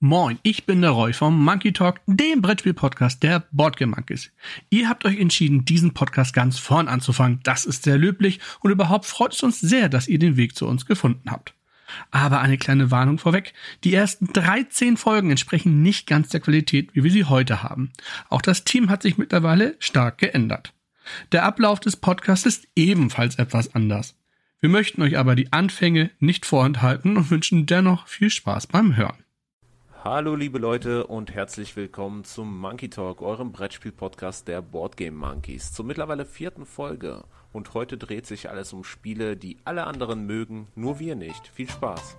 Moin, ich bin der Roy vom Monkey Talk, dem Brettspiel-Podcast der Boardgame Monkeys. Ihr habt euch entschieden, diesen Podcast ganz vorn anzufangen. Das ist sehr löblich und überhaupt freut es uns sehr, dass ihr den Weg zu uns gefunden habt. Aber eine kleine Warnung vorweg. Die ersten 13 Folgen entsprechen nicht ganz der Qualität, wie wir sie heute haben. Auch das Team hat sich mittlerweile stark geändert. Der Ablauf des Podcasts ist ebenfalls etwas anders. Wir möchten euch aber die Anfänge nicht vorenthalten und wünschen dennoch viel Spaß beim Hören. Hallo liebe Leute und herzlich willkommen zum Monkey Talk, eurem Brettspiel-Podcast der Boardgame Monkeys, zur mittlerweile vierten Folge. Und heute dreht sich alles um Spiele, die alle anderen mögen, nur wir nicht. Viel Spaß!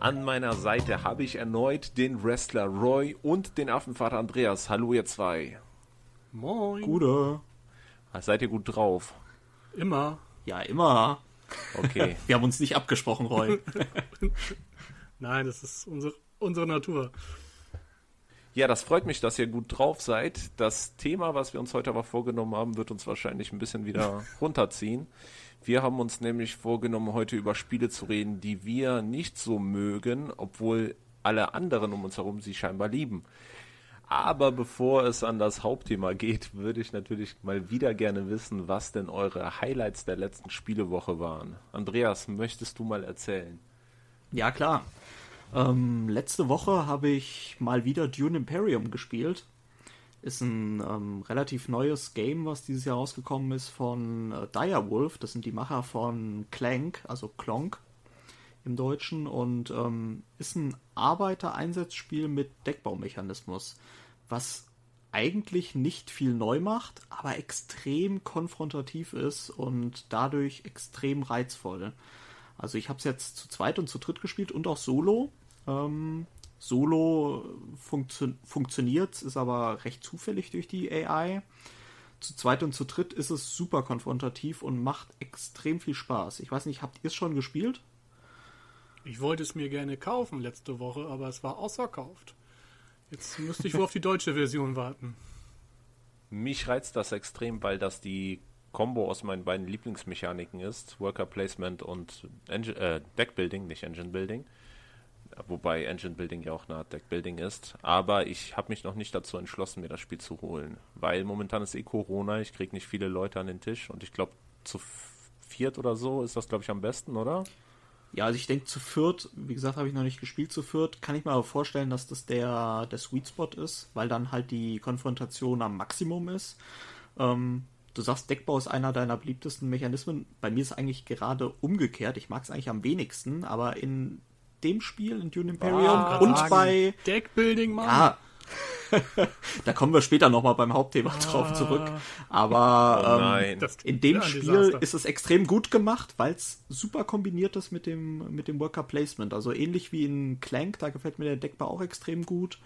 An meiner Seite habe ich erneut den Wrestler Roy und den Affenvater Andreas. Hallo ihr zwei. Moin. Gute. Seid ihr gut drauf? Immer. Ja, immer. Okay. Wir haben uns nicht abgesprochen, Roy. Nein, das ist unsere, unsere Natur. Ja, das freut mich, dass ihr gut drauf seid. Das Thema, was wir uns heute aber vorgenommen haben, wird uns wahrscheinlich ein bisschen wieder runterziehen. Wir haben uns nämlich vorgenommen, heute über Spiele zu reden, die wir nicht so mögen, obwohl alle anderen um uns herum sie scheinbar lieben. Aber bevor es an das Hauptthema geht, würde ich natürlich mal wieder gerne wissen, was denn eure Highlights der letzten Spielewoche waren. Andreas, möchtest du mal erzählen? Ja, klar. Ähm, letzte Woche habe ich mal wieder Dune Imperium gespielt. Ist ein ähm, relativ neues Game, was dieses Jahr rausgekommen ist von äh, Direwolf. Das sind die Macher von Clank, also Klonk im Deutschen. Und ähm, ist ein Arbeitereinsatzspiel mit Deckbaumechanismus, was eigentlich nicht viel neu macht, aber extrem konfrontativ ist und dadurch extrem reizvoll. Also ich habe es jetzt zu zweit und zu dritt gespielt und auch solo. Ähm, solo funktio funktioniert, ist aber recht zufällig durch die AI. Zu zweit und zu dritt ist es super konfrontativ und macht extrem viel Spaß. Ich weiß nicht, habt ihr es schon gespielt? Ich wollte es mir gerne kaufen letzte Woche, aber es war ausverkauft. Jetzt müsste ich wohl auf die deutsche Version warten. Mich reizt das extrem, weil das die Combo aus meinen beiden Lieblingsmechaniken ist, Worker Placement und äh, Deckbuilding, nicht Engine Building. Wobei Engine Building ja auch eine Art Deckbuilding ist. Aber ich habe mich noch nicht dazu entschlossen, mir das Spiel zu holen. Weil momentan ist eh Corona, ich kriege nicht viele Leute an den Tisch und ich glaube, zu viert oder so ist das, glaube ich, am besten, oder? Ja, also ich denke zu viert, wie gesagt, habe ich noch nicht gespielt zu viert, kann ich mir aber vorstellen, dass das der, der Sweet Spot ist, weil dann halt die Konfrontation am Maximum ist. Ähm, du sagst, Deckbau ist einer deiner beliebtesten Mechanismen. Bei mir ist es eigentlich gerade umgekehrt. Ich mag es eigentlich am wenigsten, aber in dem Spiel, in Dune Imperium Ah, und sagen. bei... Deckbuilding, Mann. Ja, da kommen wir später nochmal beim Hauptthema drauf zurück. Aber Oh ähm, in dem ja, Spiel Desaster. ist es extrem gut gemacht, weil es super kombiniert ist mit dem, mit dem Worker Placement. Also ähnlich wie in Clank, da gefällt mir der Deckbau auch extrem gut.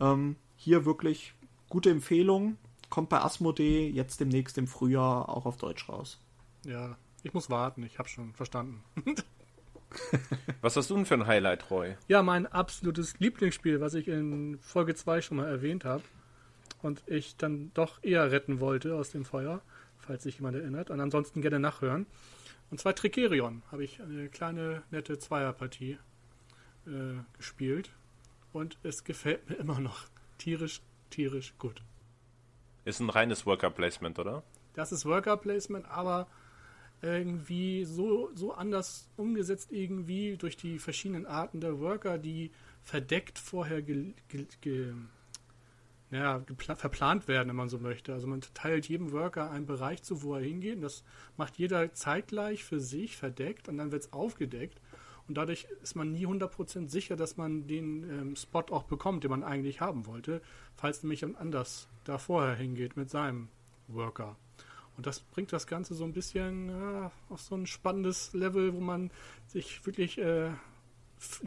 Ähm, hier wirklich gute Empfehlung. Kommt bei Asmodee jetzt demnächst im Frühjahr auch auf Deutsch raus. Ja, ich muss warten, ich habe schon verstanden. Was hast du denn für ein Highlight, Roy? Ja, mein absolutes Lieblingsspiel, was ich in Folge 2 schon mal erwähnt habe und ich dann doch eher retten wollte aus dem Feuer, falls sich jemand erinnert. Und ansonsten gerne nachhören. Und zwar Tricerion habe ich eine kleine, nette Zweierpartie äh, gespielt. Und es gefällt mir immer noch tierisch, tierisch gut. Ist ein reines Worker Placement, oder? Das ist Worker Placement, aber irgendwie so, so anders umgesetzt irgendwie durch die verschiedenen Arten der Worker, die verdeckt vorher ge, ge, ge, ja, verplant werden, wenn man so möchte. Also man teilt jedem Worker einen Bereich zu, wo er hingeht. Und das macht jeder zeitgleich für sich verdeckt und dann wird es aufgedeckt. Und dadurch ist man nie 100% sicher, dass man den ähm, Spot auch bekommt, den man eigentlich haben wollte, falls nämlich jemand anders da vorher hingeht mit seinem Worker. Und das bringt das Ganze so ein bisschen ja, auf so ein spannendes Level, wo man sich wirklich äh,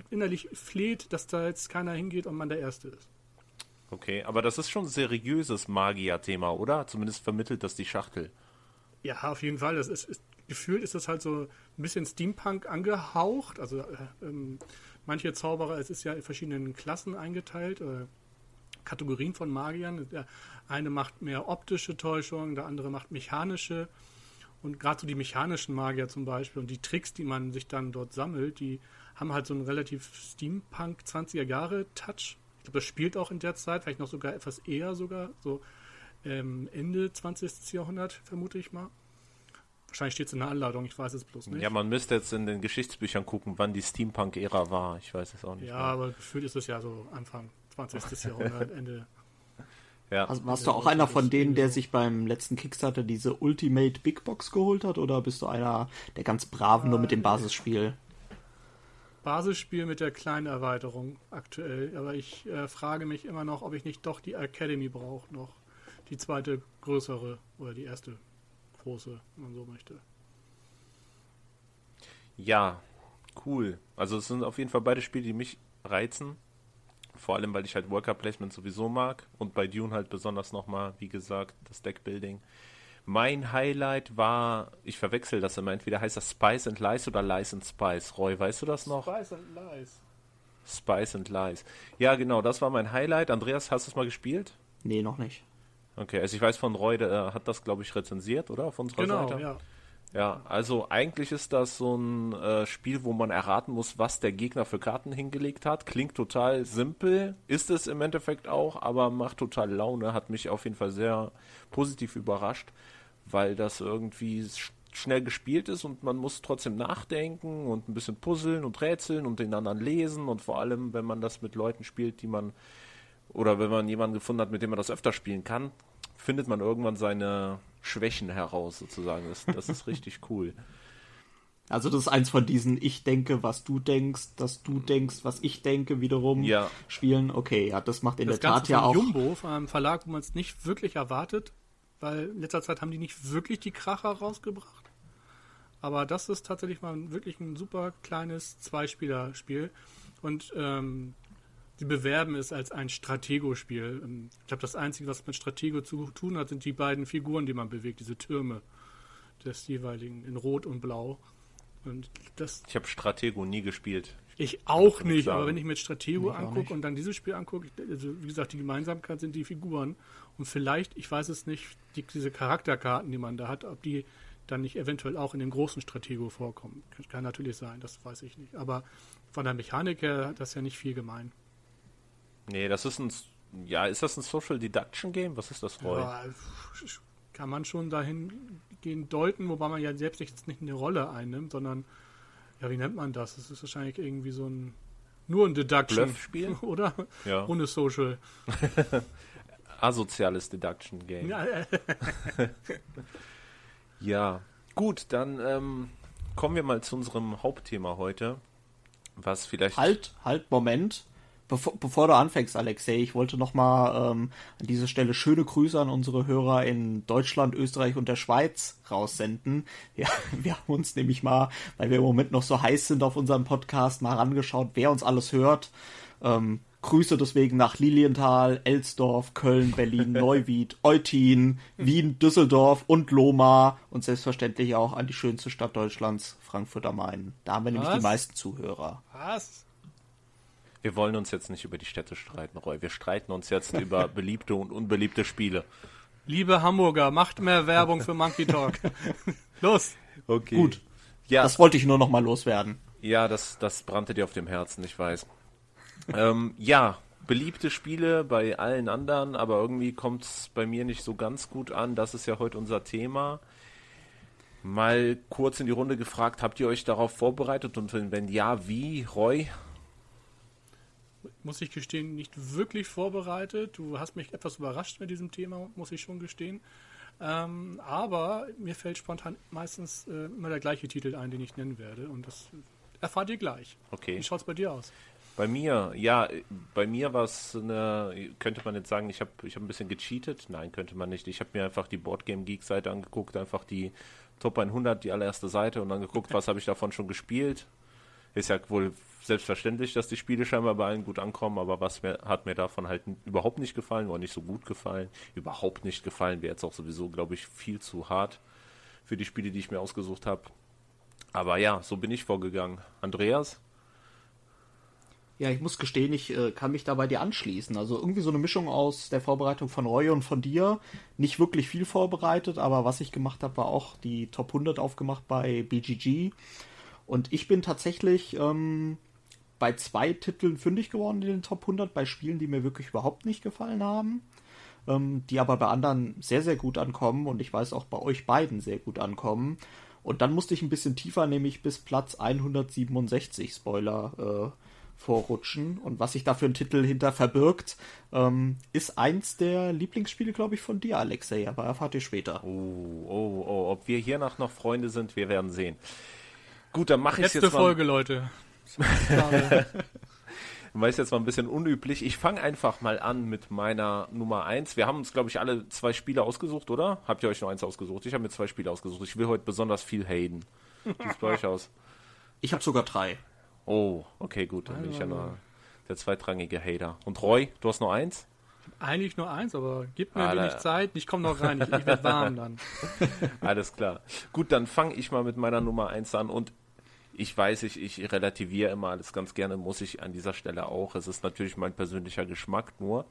innerlich fleht, dass da jetzt keiner hingeht und man der Erste ist. Okay, aber das ist schon ein seriöses Magier-Thema, oder? Zumindest vermittelt das die Schachtel. Ja, auf jeden Fall. Das ist, ist, gefühlt ist das halt so ein bisschen Steampunk angehaucht. Also äh, ähm, manche Zauberer, es ist ja in verschiedenen Klassen eingeteilt, äh, Kategorien von Magiern. Der eine macht mehr optische Täuschung, der andere macht mechanische. Und gerade so die mechanischen Magier zum Beispiel und die Tricks, die man sich dann dort sammelt, die haben halt so einen relativ Steampunk 20er Jahre Touch. Ich glaube, das spielt auch in der Zeit, vielleicht noch sogar etwas eher sogar, so ähm, Ende 20. Jahrhundert, vermute ich mal. Wahrscheinlich steht es in der Anleitung, ich weiß es bloß nicht. Ja, man müsste jetzt in den Geschichtsbüchern gucken, wann die Steampunk-Ära war. Ich weiß es auch nicht. Ja, mehr. aber gefühlt ist es ja so Anfang 20. Jahrhundert, Ende. Ja. Also warst du auch einer von denen, der sich beim letzten Kickstarter diese Ultimate Big Box geholt hat, oder bist du einer der ganz braven nur mit dem Basisspiel? Basisspiel mit der kleinen Erweiterung aktuell, aber ich äh, frage mich immer noch, ob ich nicht doch die Academy brauche noch. Die zweite größere oder die erste große, wenn man so möchte. Ja, cool. Also es sind auf jeden Fall beide Spiele, die mich reizen. Vor allem, weil ich halt Worker Placement sowieso mag und bei Dune halt besonders nochmal, wie gesagt, das Deckbuilding. Mein Highlight war, ich verwechsel das immer, entweder heißt das Spice and Lies oder Lies and Spice. Roy, weißt du das noch? Spice and Lies. Spice and Lies. Ja, genau, das war mein Highlight. Andreas, hast du es mal gespielt? Nee, noch nicht. Okay, also ich weiß von Roy, der hat das, glaube ich, rezensiert, oder? Auf unserer genau, Seite. Ja. Ja, also eigentlich ist das so ein äh, Spiel, wo man erraten muss, was der Gegner für Karten hingelegt hat. Klingt total simpel, ist es im Endeffekt auch, aber macht total Laune, hat mich auf jeden Fall sehr positiv überrascht, weil das irgendwie sch schnell gespielt ist und man muss trotzdem nachdenken und ein bisschen puzzeln und rätseln und den anderen lesen und vor allem, wenn man das mit Leuten spielt, die man oder wenn man jemanden gefunden hat, mit dem man das öfter spielen kann, findet man irgendwann seine Schwächen heraus, sozusagen. Das, das ist richtig cool. Also das ist eins von diesen Ich denke, was du denkst, dass du denkst, was ich denke, wiederum ja. spielen. Okay, ja, das macht in das der Ganze Tat ja auch. Jumbo, von einem Verlag, wo man es nicht wirklich erwartet, weil in letzter Zeit haben die nicht wirklich die Kracher rausgebracht. Aber das ist tatsächlich mal wirklich ein super kleines Zweispieler-Spiel. Und ähm, sie bewerben es als ein Stratego-Spiel. Ähm, ich glaube, das Einzige, was mit Stratego zu tun hat, sind die beiden Figuren, die man bewegt, diese Türme des jeweiligen in Rot und Blau. Und das ich habe Stratego nie gespielt. Ich auch nicht, sagen. aber wenn ich mir Stratego angucke und dann dieses Spiel angucke, also wie gesagt, die Gemeinsamkeit sind die Figuren und vielleicht, ich weiß es nicht, die, diese Charakterkarten, die man da hat, ob die dann nicht eventuell auch in dem großen Stratego vorkommen. Kann natürlich sein, das weiß ich nicht. Aber von der Mechanik her hat das ja nicht viel gemein. Nee, das ist ein. Ja, ist das ein Social Deduction Game? Was ist das, Roy? Ja, kann man schon dahingehend deuten, wobei man ja selbst jetzt nicht eine Rolle einnimmt, sondern. Ja, wie nennt man das? Das ist wahrscheinlich irgendwie so ein. Nur ein Deduction-Spiel, oder? Ja. Ohne Social. Asoziales Deduction Game. Ja, ja. gut, dann ähm, kommen wir mal zu unserem Hauptthema heute. Was vielleicht. Halt, halt, Moment. Bevor, bevor, du anfängst, Alexei, ich wollte nochmal ähm, an dieser Stelle schöne Grüße an unsere Hörer in Deutschland, Österreich und der Schweiz raussenden. Ja, wir haben uns nämlich mal, weil wir im Moment noch so heiß sind auf unserem Podcast, mal rangeschaut, wer uns alles hört. Ähm, Grüße deswegen nach Lilienthal, Elsdorf, Köln, Berlin, Neuwied, Eutin, Wien, Düsseldorf und Lohmar und selbstverständlich auch an die schönste Stadt Deutschlands, Frankfurt am Main. Da haben wir nämlich die meisten Zuhörer. Was? Wir wollen uns jetzt nicht über die Städte streiten, Roy. Wir streiten uns jetzt über beliebte und unbeliebte Spiele. Liebe Hamburger, macht mehr Werbung für Monkey Talk. Los. Okay. Gut. Ja. Das wollte ich nur noch mal loswerden. Ja, das, das brannte dir auf dem Herzen, ich weiß. ähm, ja, beliebte Spiele bei allen anderen, aber irgendwie kommt es bei mir nicht so ganz gut an. Das ist ja heute unser Thema. Mal kurz in die Runde gefragt, habt ihr euch darauf vorbereitet und wenn ja, wie? Roy? Muss ich gestehen, nicht wirklich vorbereitet. Du hast mich etwas überrascht mit diesem Thema, muss ich schon gestehen. Ähm, aber mir fällt spontan meistens äh, immer der gleiche Titel ein, den ich nennen werde. Und das erfahrt ihr gleich. Okay. Wie schaut es bei dir aus? Bei mir, ja, bei mir war es eine, könnte man jetzt sagen, ich habe ich hab ein bisschen gecheatet. Nein, könnte man nicht. Ich habe mir einfach die Boardgame Geek Seite angeguckt, einfach die Top 100, die allererste Seite und dann geguckt, was habe ich davon schon gespielt. Ist ja wohl selbstverständlich, dass die Spiele scheinbar bei allen gut ankommen, aber was mir, hat mir davon halt überhaupt nicht gefallen, oder nicht so gut gefallen, überhaupt nicht gefallen, wäre jetzt auch sowieso, glaube ich, viel zu hart für die Spiele, die ich mir ausgesucht habe. Aber ja, so bin ich vorgegangen. Andreas? Ja, ich muss gestehen, ich äh, kann mich da bei dir anschließen. Also irgendwie so eine Mischung aus der Vorbereitung von Roy und von dir. Nicht wirklich viel vorbereitet, aber was ich gemacht habe, war auch die Top 100 aufgemacht bei BGG. Und ich bin tatsächlich ähm, bei zwei Titeln fündig geworden in den Top 100, bei Spielen, die mir wirklich überhaupt nicht gefallen haben, ähm, die aber bei anderen sehr, sehr gut ankommen und ich weiß auch bei euch beiden sehr gut ankommen. Und dann musste ich ein bisschen tiefer, nämlich bis Platz 167, Spoiler, äh, vorrutschen. Und was sich da für ein Titel hinter verbirgt, ähm, ist eins der Lieblingsspiele, glaube ich, von dir, Alexei. Aber erfahrt ihr später. Oh, oh, oh. Ob wir hiernach noch Freunde sind, wir werden sehen. Gut, dann mache ich Letzte jetzt mal. Folge, Leute. Weil es jetzt mal ein bisschen unüblich. Ich fange einfach mal an mit meiner Nummer 1. Wir haben uns, glaube ich, alle zwei Spiele ausgesucht, oder? Habt ihr euch noch eins ausgesucht? Ich habe mir zwei Spiele ausgesucht. Ich will heute besonders viel Hayden. Wie sieht's bei euch aus? Ich habe sogar drei. Oh, okay, gut. Dann bin ich ja nur der zweitrangige Hater. Und Roy, du hast noch eins? Eigentlich nur eins, aber gib mir Ah, da- wenig Zeit. Ich komme noch rein. Ich, ich werde warm dann. Alles klar. Gut, dann fange ich mal mit meiner Nummer 1 an und ich weiß, ich, ich relativiere immer alles ganz gerne, muss ich an dieser Stelle auch. Es ist natürlich mein persönlicher Geschmack nur.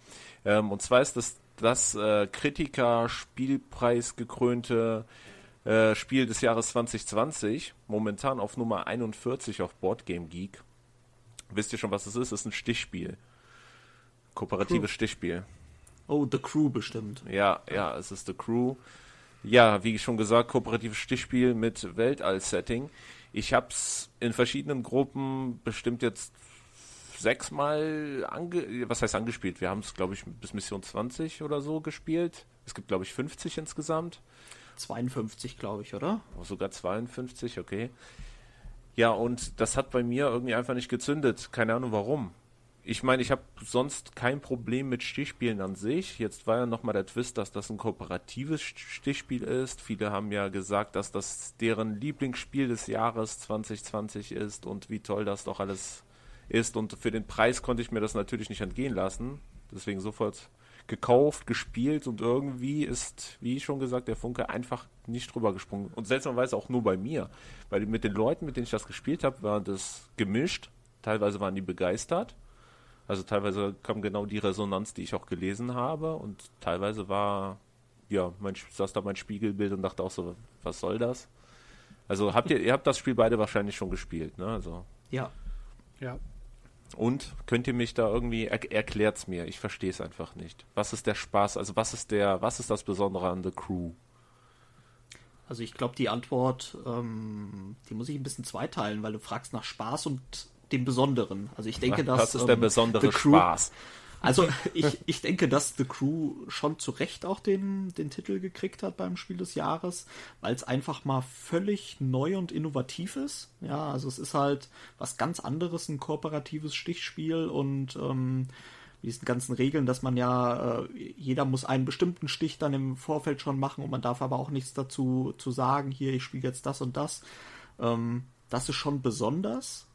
Ähm, und zwar ist das das äh, Kritiker-Spielpreis gekrönte äh, Spiel des Jahres 2020, momentan auf Nummer 41 auf Boardgame Geek. Wisst ihr schon, was es ist? Es ist ein Stichspiel. Kooperatives Stichspiel. Oh, The Crew bestimmt. Ja, ja, es ist The Crew. Ja, wie schon gesagt, kooperatives Stichspiel mit Weltall-Setting. Ich habe es in verschiedenen Gruppen bestimmt jetzt sechsmal ange was heißt angespielt? Wir haben es, glaube ich, bis Mission 20 oder so gespielt. Es gibt, glaube ich, 50 insgesamt. 52, glaube ich, oder? Oh, sogar 52, okay. Ja, und das hat bei mir irgendwie einfach nicht gezündet. Keine Ahnung warum. Ich meine, ich habe sonst kein Problem mit Stichspielen an sich. Jetzt war ja nochmal der Twist, dass das ein kooperatives Stichspiel ist. Viele haben ja gesagt, dass das deren Lieblingsspiel des Jahres 2020 ist und wie toll das doch alles ist. Und für den Preis konnte ich mir das natürlich nicht entgehen lassen. Deswegen sofort gekauft, gespielt und irgendwie ist, wie schon gesagt, der Funke einfach nicht drüber gesprungen. Und seltsamerweise auch nur bei mir. Weil mit den Leuten, mit denen ich das gespielt habe, war das gemischt. Teilweise waren die begeistert. Also teilweise kam genau die Resonanz, die ich auch gelesen habe. Und teilweise war, ja, mein, saß da mein Spiegelbild und dachte auch so, was soll das? Also habt ihr, ihr habt das Spiel beide wahrscheinlich schon gespielt, ne? Also. Ja. Ja. Und könnt ihr mich da irgendwie er, erklärt's mir? Ich verstehe es einfach nicht. Was ist der Spaß? Also was ist der, was ist das Besondere an The Crew? Also ich glaube, die Antwort, ähm, die muss ich ein bisschen zweiteilen, weil du fragst nach Spaß und dem Besonderen. Also ich denke, dass was ist der ähm, besondere The Crew, Spaß? Also ich, ich denke, dass The Crew schon zu Recht auch den, den Titel gekriegt hat beim Spiel des Jahres, weil es einfach mal völlig neu und innovativ ist. Ja, also es ist halt was ganz anderes, ein kooperatives Stichspiel und ähm, mit diesen ganzen Regeln, dass man ja, äh, jeder muss einen bestimmten Stich dann im Vorfeld schon machen und man darf aber auch nichts dazu zu sagen, hier, ich spiele jetzt das und das. Ähm, das ist schon besonders.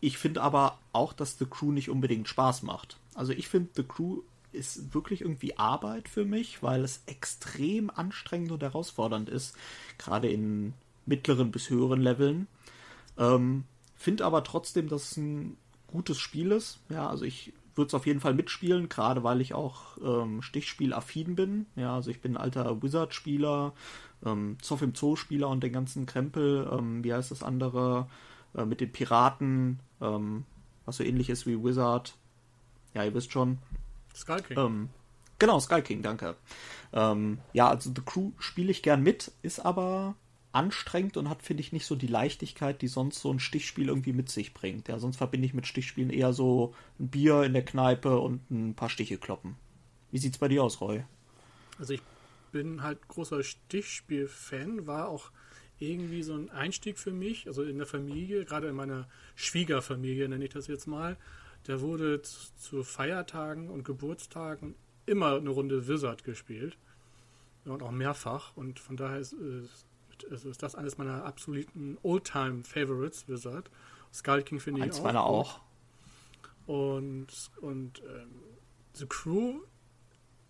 Ich finde aber auch, dass The Crew nicht unbedingt Spaß macht. Also ich finde, The Crew ist wirklich irgendwie Arbeit für mich, weil es extrem anstrengend und herausfordernd ist, gerade in mittleren bis höheren Leveln. Ähm, finde aber trotzdem, dass es ein gutes Spiel ist. Ja, also ich würde es auf jeden Fall mitspielen, gerade weil ich auch ähm, Stichspiel-affin bin. Ja, also ich bin ein alter Wizard-Spieler, ähm, Zoff im Zoo-Spieler und den ganzen Krempel. Ähm, wie heißt das andere? Äh, mit den Piraten, ähm, was so ähnlich ist wie Wizard. Ja, ihr wisst schon. Skull King. Ähm, genau, Sky King, danke. Ähm, ja, also The Crew spiele ich gern mit, ist aber anstrengend und hat, finde ich, nicht so die Leichtigkeit, die sonst so ein Stichspiel irgendwie mit sich bringt. Ja, sonst verbinde ich mit Stichspielen eher so ein Bier in der Kneipe und ein paar Stiche kloppen. Wie sieht's bei dir aus, Roy? Also ich bin halt großer Stichspiel-Fan, war auch irgendwie so ein Einstieg für mich, also in der Familie, gerade in meiner Schwiegerfamilie nenne ich das jetzt mal. Der wurde zu Feiertagen und Geburtstagen immer eine Runde Wizard gespielt. Und auch mehrfach. Und von daher ist, äh, also ist das eines meiner absoluten Oldtime-Favorites, Wizard. Skull King finde ich auch. meiner auch. Und, und ähm, The Crew,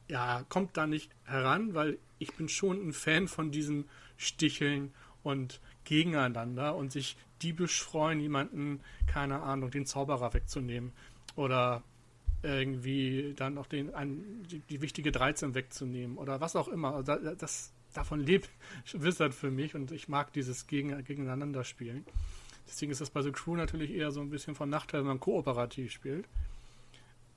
ja, kommt da nicht heran, weil ich bin schon ein Fan von diesem Sticheln und Gegeneinander und sich diebisch freuen, jemanden, keine Ahnung, den Zauberer wegzunehmen. Oder irgendwie dann noch den, ein, die, die, wichtige 13 wegzunehmen oder was auch immer. Also das, davon lebt Wizard für mich und ich mag dieses Gegen, Gegeneinander spielen. Deswegen ist das bei The Crew natürlich eher so ein bisschen von Nachteil, wenn man kooperativ spielt.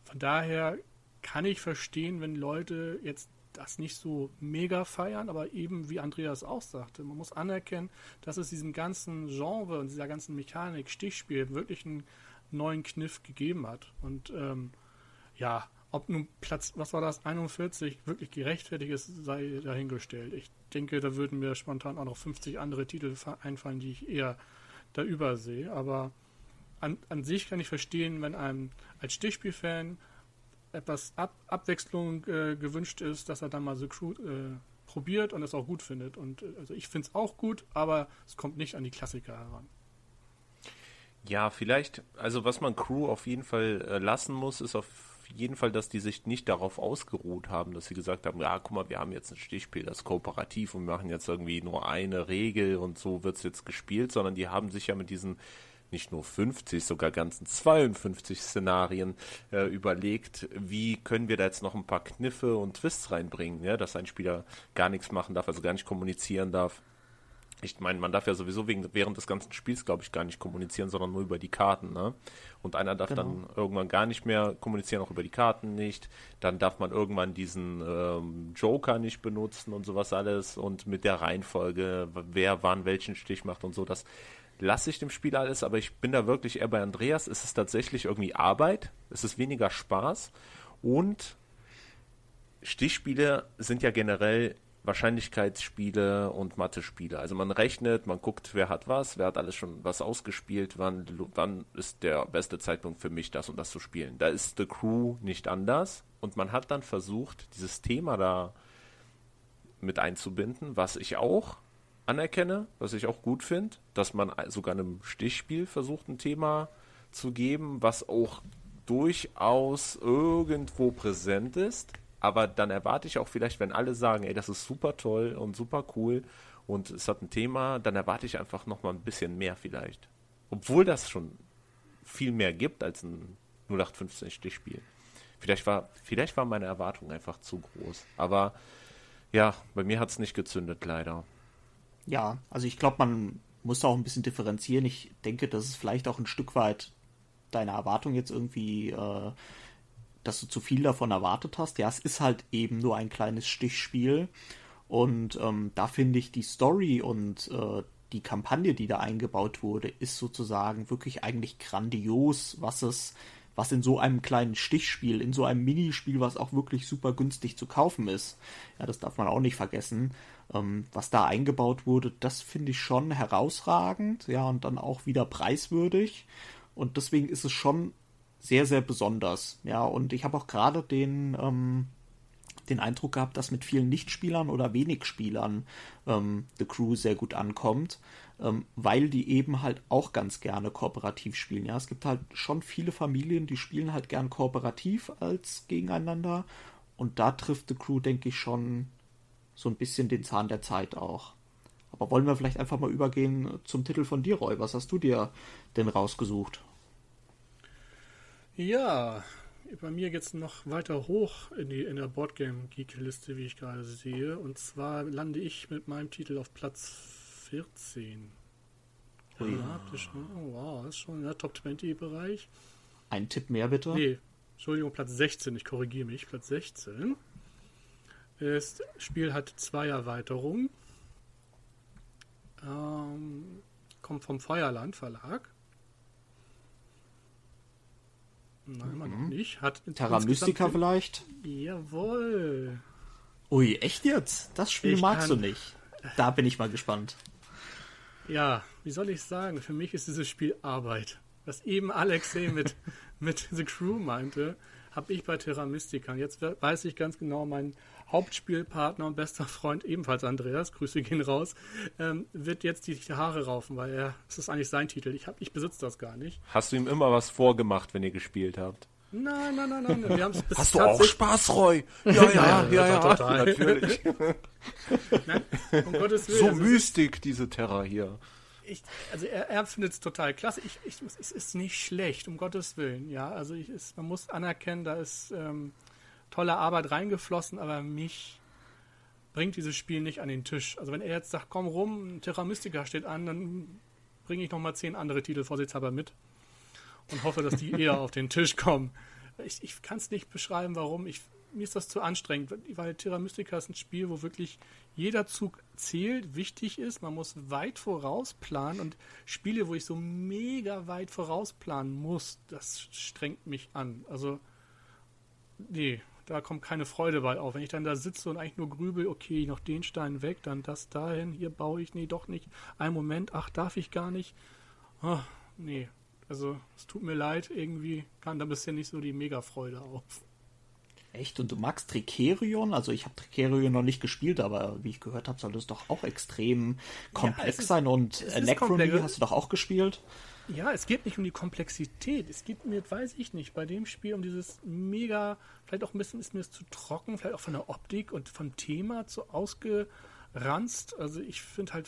Von daher kann ich verstehen, wenn Leute jetzt das nicht so mega feiern, aber eben wie Andreas auch sagte, man muss anerkennen, dass es diesem ganzen Genre und dieser ganzen Mechanik, Stichspiel wirklich einen neuen Kniff gegeben hat. Und ähm, ja, ob nun Platz, was war das, 41 wirklich gerechtfertigt ist, sei dahingestellt. Ich denke, da würden mir spontan auch noch 50 andere Titel einfallen, die ich eher da übersehe. Aber an, an sich kann ich verstehen, wenn einem als Stichspielfan etwas Ab Abwechslung äh, gewünscht ist, dass er dann mal Crew äh, probiert und es auch gut findet. Und äh, also ich finde es auch gut, aber es kommt nicht an die Klassiker heran. Ja, vielleicht, also was man Crew auf jeden Fall äh, lassen muss, ist auf jeden Fall, dass die sich nicht darauf ausgeruht haben, dass sie gesagt haben, ja, guck mal, wir haben jetzt ein Stichspiel, das ist kooperativ und wir machen jetzt irgendwie nur eine Regel und so wird es jetzt gespielt, sondern die haben sich ja mit diesen nicht nur 50, sogar ganzen 52 Szenarien äh, überlegt, wie können wir da jetzt noch ein paar Kniffe und Twists reinbringen, ja, dass ein Spieler gar nichts machen darf, also gar nicht kommunizieren darf. Ich meine, man darf ja sowieso wegen, während des ganzen Spiels, glaube ich, gar nicht kommunizieren, sondern nur über die Karten. Ne? Und einer darf genau. dann irgendwann gar nicht mehr kommunizieren, auch über die Karten nicht. Dann darf man irgendwann diesen ähm, Joker nicht benutzen und sowas alles. Und mit der Reihenfolge, wer wann welchen Stich macht und so, das lasse ich dem Spiel alles. Aber ich bin da wirklich eher bei Andreas. Es ist tatsächlich irgendwie Arbeit. Es ist weniger Spaß. Und Stichspiele sind ja generell Wahrscheinlichkeitsspiele und Mathe-Spiele. Also man rechnet, man guckt, wer hat was, wer hat alles schon was ausgespielt, wann, wann ist der beste Zeitpunkt für mich, das und das zu spielen. Da ist The Crew nicht anders und man hat dann versucht, dieses Thema da mit einzubinden, was ich auch anerkenne, was ich auch gut finde, dass man sogar einem Stichspiel versucht, ein Thema zu geben, was auch durchaus irgendwo präsent ist aber dann erwarte ich auch vielleicht, wenn alle sagen, ey, das ist super toll und super cool und es hat ein Thema, dann erwarte ich einfach nochmal ein bisschen mehr vielleicht. Obwohl das schon viel mehr gibt als ein 0815 Stichspiel. Vielleicht war, vielleicht war meine Erwartung einfach zu groß. Aber ja, bei mir hat es nicht gezündet, leider. Ja, also ich glaube, man muss da auch ein bisschen differenzieren. Ich denke, dass es vielleicht auch ein Stück weit deine Erwartung jetzt irgendwie äh, dass du zu viel davon erwartet hast. Ja, es ist halt eben nur ein kleines Stichspiel. Und ähm, da finde ich die Story und äh, die Kampagne, die da eingebaut wurde, ist sozusagen wirklich eigentlich grandios, was es, was in so einem kleinen Stichspiel, in so einem Minispiel, was auch wirklich super günstig zu kaufen ist. Ja, das darf man auch nicht vergessen. Ähm, was da eingebaut wurde, das finde ich schon herausragend, ja, und dann auch wieder preiswürdig. Und deswegen ist es schon sehr, sehr besonders. Ja, und ich habe auch gerade den, ähm, den Eindruck gehabt, dass mit vielen Nichtspielern oder wenig Spielern ähm, The Crew sehr gut ankommt, ähm, weil die eben halt auch ganz gerne kooperativ spielen. Ja, es gibt halt schon viele Familien, die spielen halt gern kooperativ als gegeneinander. Und da trifft The Crew, denke ich, schon so ein bisschen den Zahn der Zeit auch. Aber wollen wir vielleicht einfach mal übergehen zum Titel von dir, Roy? Was hast du dir denn rausgesucht? Ja, bei mir geht es noch weiter hoch in, die, in der Boardgame-Geek-Liste, wie ich gerade sehe. Und zwar lande ich mit meinem Titel auf Platz 14. Ui. Ja, oh, wow, das ist schon der Top 20-Bereich. Ein Tipp mehr bitte? Nee, Entschuldigung, Platz 16, ich korrigiere mich, Platz 16. Das Spiel hat zwei Erweiterungen. Ähm, kommt vom Feuerland Verlag. Nein, immer noch mhm. nicht. Hat Terra Mystica vielleicht? Jawohl. Ui, echt jetzt? Das Spiel ich magst kann... du nicht. Da bin ich mal gespannt. Ja, wie soll ich sagen? Für mich ist dieses Spiel Arbeit. Was eben Alexei mit, mit The Crew meinte, habe ich bei Terra Mystica. Und jetzt weiß ich ganz genau, mein Hauptspielpartner und bester Freund, ebenfalls Andreas, Grüße gehen raus, ähm, wird jetzt die Haare raufen, weil er, es ist eigentlich sein Titel. Ich, hab, ich besitze das gar nicht. Hast du ihm immer was vorgemacht, wenn ihr gespielt habt? Nein, nein, nein, nein. Wir haben's bis Hast du auch Spaß, Roy? Ja, ja, ja, ja, ja, total. natürlich. nein, um Gottes Willen. So Mystik, diese Terra hier. ich, also er, er findet es total klasse. Ich, ich, es ist nicht schlecht, um Gottes Willen. Ja, also ich, es, man muss anerkennen, da ist ähm, tolle Arbeit reingeflossen, aber mich bringt dieses Spiel nicht an den Tisch. Also wenn er jetzt sagt, komm rum, Terra Mystica steht an, dann bringe ich noch mal zehn andere Titel vorsichtshalber mit und hoffe, dass die eher auf den Tisch kommen. Ich, ich kann es nicht beschreiben, warum. Ich, mir ist das zu anstrengend, weil Terra Mystica ist ein Spiel, wo wirklich jeder Zug zählt, wichtig ist. Man muss weit voraus planen und Spiele, wo ich so mega weit vorausplanen muss, das strengt mich an. Also, nee, da kommt keine Freude bei auf. Wenn ich dann da sitze und eigentlich nur grübel, okay, noch den Stein weg, dann das dahin, hier baue ich, nee, doch nicht. Ein Moment, ach, darf ich gar nicht. Oh, nee, also es tut mir leid, irgendwie kam da bisher nicht so die Mega-Freude auf. Echt? Und du magst Tricerion? Also ich habe Tricerion noch nicht gespielt, aber wie ich gehört habe, soll das doch auch extrem komplex ja, ist, sein. Und Necrony hast du doch auch gespielt? Ja, es geht nicht um die Komplexität. Es geht mir, weiß ich nicht, bei dem Spiel um dieses mega, vielleicht auch ein bisschen ist mir es zu trocken, vielleicht auch von der Optik und vom Thema zu ausgeranzt. Also ich finde halt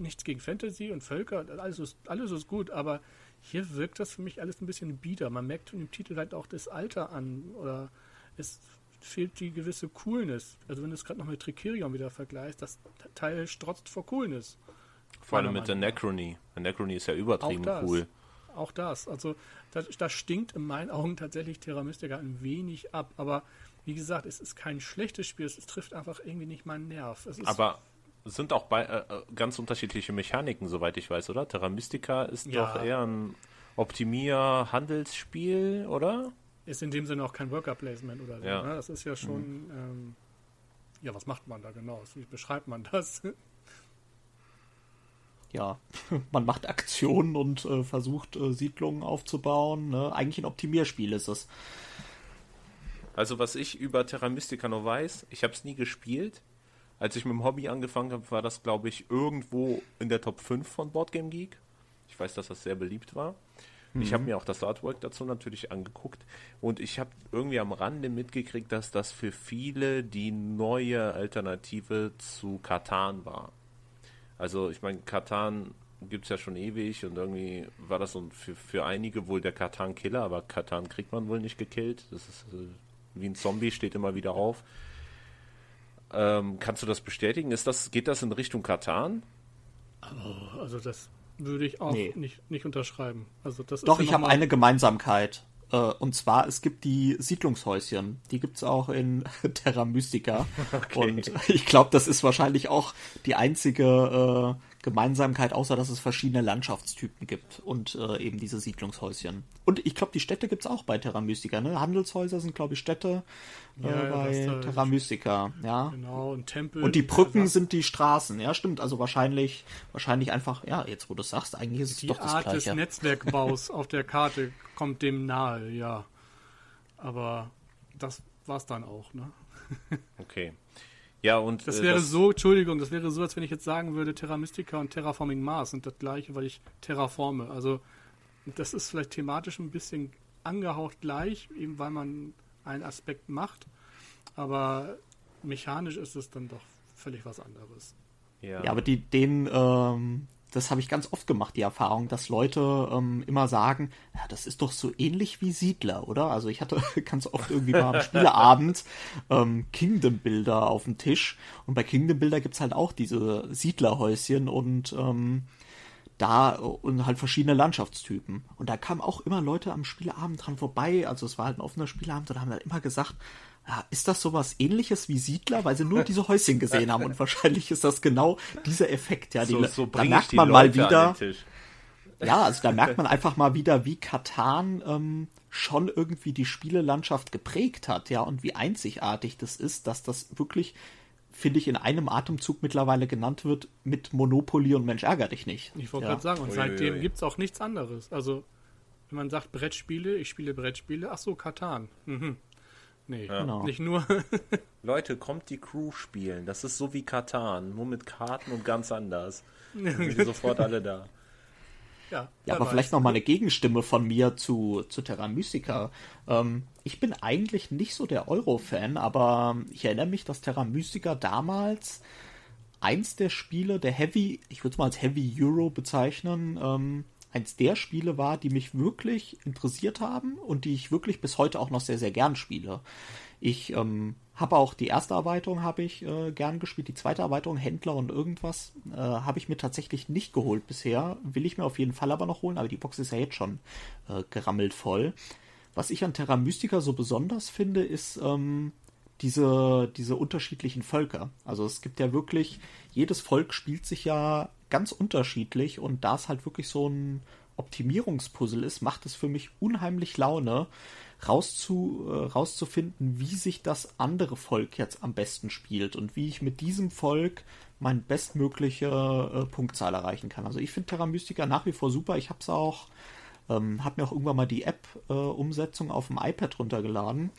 nichts gegen Fantasy und Völker, alles ist, alles ist gut, aber hier wirkt das für mich alles ein bisschen bieder. Man merkt im Titel halt auch das Alter an oder es fehlt die gewisse Coolness. Also wenn du es gerade noch mit Tricerion wieder vergleichst, das Teil strotzt vor Coolness. Vor allem mit der Necrony. Der Necrony ist ja übertrieben auch cool. Auch das. Also da, das stinkt in meinen Augen tatsächlich Terra Mystica ein wenig ab. Aber wie gesagt, es ist kein schlechtes Spiel. Es, es trifft einfach irgendwie nicht meinen Nerv. aber es sind auch bei, äh, äh, ganz unterschiedliche Mechaniken, soweit ich weiß, oder? Terra Mystica ist ja. doch eher ein Optimier-Handelsspiel, oder? Ist in dem Sinne auch kein Worker-Placement oder so. Ja. Ne? Das ist ja schon. Mhm. Ähm, ja, was macht man da genau? Wie beschreibt man das? Ja, man macht Aktionen und äh, versucht äh, Siedlungen aufzubauen. Ne? Eigentlich ein Optimierspiel ist es. Also was ich über Terra Mystica noch weiß, ich habe es nie gespielt. Als ich mit dem Hobby angefangen habe, war das, glaube ich, irgendwo in der Top 5 von Boardgame Geek. Ich weiß, dass das sehr beliebt war. Mhm. Ich habe mir auch das Artwork dazu natürlich angeguckt und ich habe irgendwie am Rande mitgekriegt, dass das für viele die neue Alternative zu Katan war. Also ich meine, Katan gibt es ja schon ewig und irgendwie war das so für, für einige wohl der Katan-Killer, aber Katan kriegt man wohl nicht gekillt. Das ist äh, wie ein Zombie, steht immer wieder auf. Ähm, kannst du das bestätigen? Ist das, geht das in Richtung Katan? Oh, also das würde ich auch nee. nicht, nicht unterschreiben. Also das Doch, ich habe eine Gemeinsamkeit. Äh, und zwar, es gibt die Siedlungshäuschen. Die gibt es auch in Terra Mystica. Okay. Und ich glaube, das ist wahrscheinlich auch die einzige äh, Gemeinsamkeit, außer dass es verschiedene Landschaftstypen gibt und äh, eben diese Siedlungshäuschen. Und ich glaube, die Städte gibt es auch bei Terra Mystica. Ne? Handelshäuser sind, glaube ich, Städte äh, ja, bei Terra Mystica. Ja. Genau, und Tempel. Und die Brücken sind die Straßen. Ja, stimmt. Also wahrscheinlich, wahrscheinlich einfach, ja, jetzt wo du sagst, eigentlich ist es die doch das Art Gleiche. des Netzwerkbaus auf der Karte kommt dem nahe, ja. Aber das war's dann auch, ne? okay. Ja, und. Das äh, wäre das so, Entschuldigung, das wäre so, als wenn ich jetzt sagen würde, Terra Mystica und Terraforming Mars sind das gleiche, weil ich terraforme. Also, das ist vielleicht thematisch ein bisschen angehaucht gleich, eben weil man einen Aspekt macht. Aber mechanisch ist es dann doch völlig was anderes. Ja, ja aber die, den, ähm, das habe ich ganz oft gemacht, die Erfahrung, dass Leute ähm, immer sagen, ja, das ist doch so ähnlich wie Siedler, oder? Also ich hatte ganz oft irgendwie mal am Spieleabend ähm, Kingdom-Bilder auf dem Tisch und bei Kingdom-Bilder gibt's halt auch diese Siedlerhäuschen und ähm, da und halt verschiedene Landschaftstypen. Und da kamen auch immer Leute am Spieleabend dran vorbei, also es war halt ein offener Spieleabend und haben halt immer gesagt, ist das sowas ähnliches wie Siedler, weil sie nur diese Häuschen gesehen haben und wahrscheinlich ist das genau dieser Effekt, ja, die, so, so da merkt man mal wieder, ja, also da merkt man einfach mal wieder, wie Katan ähm, schon irgendwie die Spielelandschaft geprägt hat, ja, und wie einzigartig das ist, dass das wirklich, finde ich, in einem Atemzug mittlerweile genannt wird mit Monopoly und Mensch ärger dich nicht. Ich wollte ja. gerade sagen, und seitdem gibt es auch nichts anderes. Also, wenn man sagt Brettspiele, ich spiele Brettspiele, ach so, Katan. Mhm. Nee, ja. genau. nicht nur. Leute, kommt die Crew spielen. Das ist so wie Katan, nur mit Karten und ganz anders. Dann sind sofort alle da. Ja, ja aber vielleicht noch mal eine Gegenstimme von mir zu, zu Terra Mystica. Ähm, ich bin eigentlich nicht so der Euro-Fan, aber ich erinnere mich, dass Terra Mystica damals eins der Spiele, der Heavy, ich würde es mal als Heavy Euro bezeichnen, ähm, eins der Spiele war, die mich wirklich interessiert haben und die ich wirklich bis heute auch noch sehr, sehr gern spiele. Ich ähm, habe auch die erste Erweiterung habe ich äh, gern gespielt, die zweite Erweiterung Händler und irgendwas äh, habe ich mir tatsächlich nicht geholt bisher. Will ich mir auf jeden Fall aber noch holen, aber die Box ist ja jetzt schon äh, gerammelt voll. Was ich an Terra Mystica so besonders finde, ist ähm, diese, diese unterschiedlichen Völker. Also es gibt ja wirklich, jedes Volk spielt sich ja ganz unterschiedlich und da es halt wirklich so ein Optimierungspuzzle ist, macht es für mich unheimlich Laune, rauszu, äh, rauszufinden, wie sich das andere Volk jetzt am besten spielt und wie ich mit diesem Volk meine bestmögliche äh, Punktzahl erreichen kann. Also ich finde Terra Mystica nach wie vor super. Ich habe es auch, ähm, habe mir auch irgendwann mal die App-Umsetzung äh, auf dem iPad runtergeladen.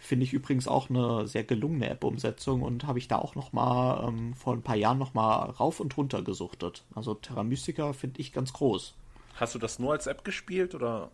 Finde ich übrigens auch eine sehr gelungene App-Umsetzung und habe ich da auch noch mal ähm, vor ein paar Jahren noch mal rauf und runter gesuchtet. Also Terra Mystica finde ich ganz groß. Hast du das nur als App gespielt oder?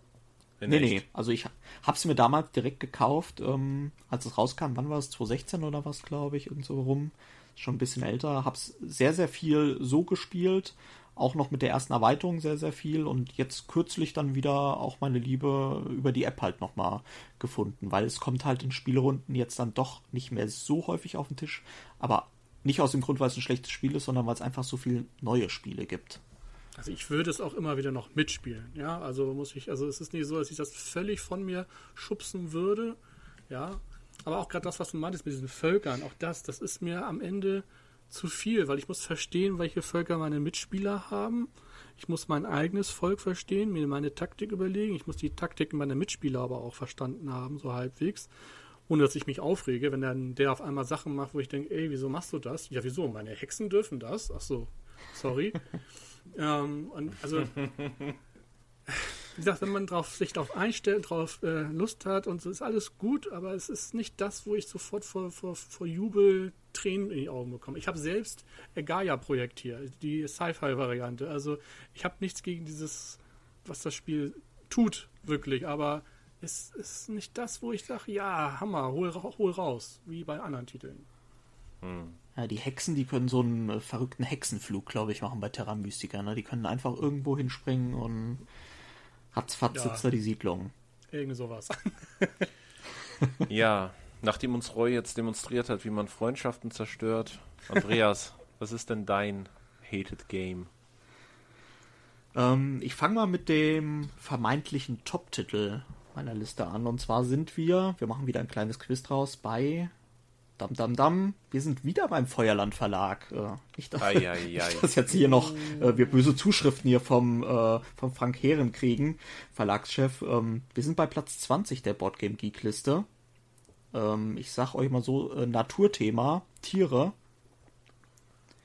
Nee, echt? nee. Also ich habe es mir damals direkt gekauft, ähm, als es rauskam. Wann war es? 2016 oder was, glaube ich, irgend so rum. Schon ein bisschen älter. Habe es sehr, sehr viel so gespielt auch noch mit der ersten Erweiterung sehr, sehr viel und jetzt kürzlich dann wieder auch meine Liebe über die App halt nochmal gefunden, weil es kommt halt in Spielerunden jetzt dann doch nicht mehr so häufig auf den Tisch, aber nicht aus dem Grund, weil es ein schlechtes Spiel ist, sondern weil es einfach so viele neue Spiele gibt. Also ich würde es auch immer wieder noch mitspielen, ja, also muss ich, also es ist nicht so, dass ich das völlig von mir schubsen würde, ja, aber auch gerade das, was du meintest mit diesen Völkern, auch das, das ist mir am Ende zu viel, weil ich muss verstehen, welche Völker meine Mitspieler haben. Ich muss mein eigenes Volk verstehen, mir meine Taktik überlegen. Ich muss die Taktiken meiner Mitspieler aber auch verstanden haben, so halbwegs. Ohne dass ich mich aufrege, wenn dann der auf einmal Sachen macht, wo ich denke, ey, wieso machst du das? Ja, wieso? Meine Hexen dürfen das? Ach so, sorry. ähm, und also wie gesagt, wenn man drauf, sich darauf einstellt, darauf äh, Lust hat und so ist alles gut, aber es ist nicht das, wo ich sofort vor, vor, vor Jubel Tränen in die Augen bekomme. Ich habe selbst Gaia-Projekt hier, die Sci-Fi-Variante. Also ich habe nichts gegen dieses, was das Spiel tut, wirklich, aber es ist nicht das, wo ich sage, ja, Hammer, hol, hol raus, wie bei anderen Titeln. Hm. Ja, die Hexen, die können so einen äh, verrückten Hexenflug, glaube ich, machen bei Terra Mystica. Ne? Die können einfach irgendwo hinspringen und Ratzfatz ja. sitzt da die Siedlung. Irgend sowas. ja, nachdem uns Roy jetzt demonstriert hat, wie man Freundschaften zerstört. Andreas, was ist denn dein Hated Game? Ähm, ich fange mal mit dem vermeintlichen Top-Titel meiner Liste an. Und zwar sind wir, wir machen wieder ein kleines Quiz draus, bei Dam Dam Dam. Wir sind wieder beim Feuerland Verlag. Äh, nicht, dass, ai, ai, ai. dass jetzt hier noch äh, wir böse Zuschriften hier vom, äh, vom Frank Heeren kriegen, Verlagschef. Ähm, wir sind bei Platz 20 der Boardgame Geek Liste. Ähm, ich sag euch mal so, äh, Naturthema, Tiere.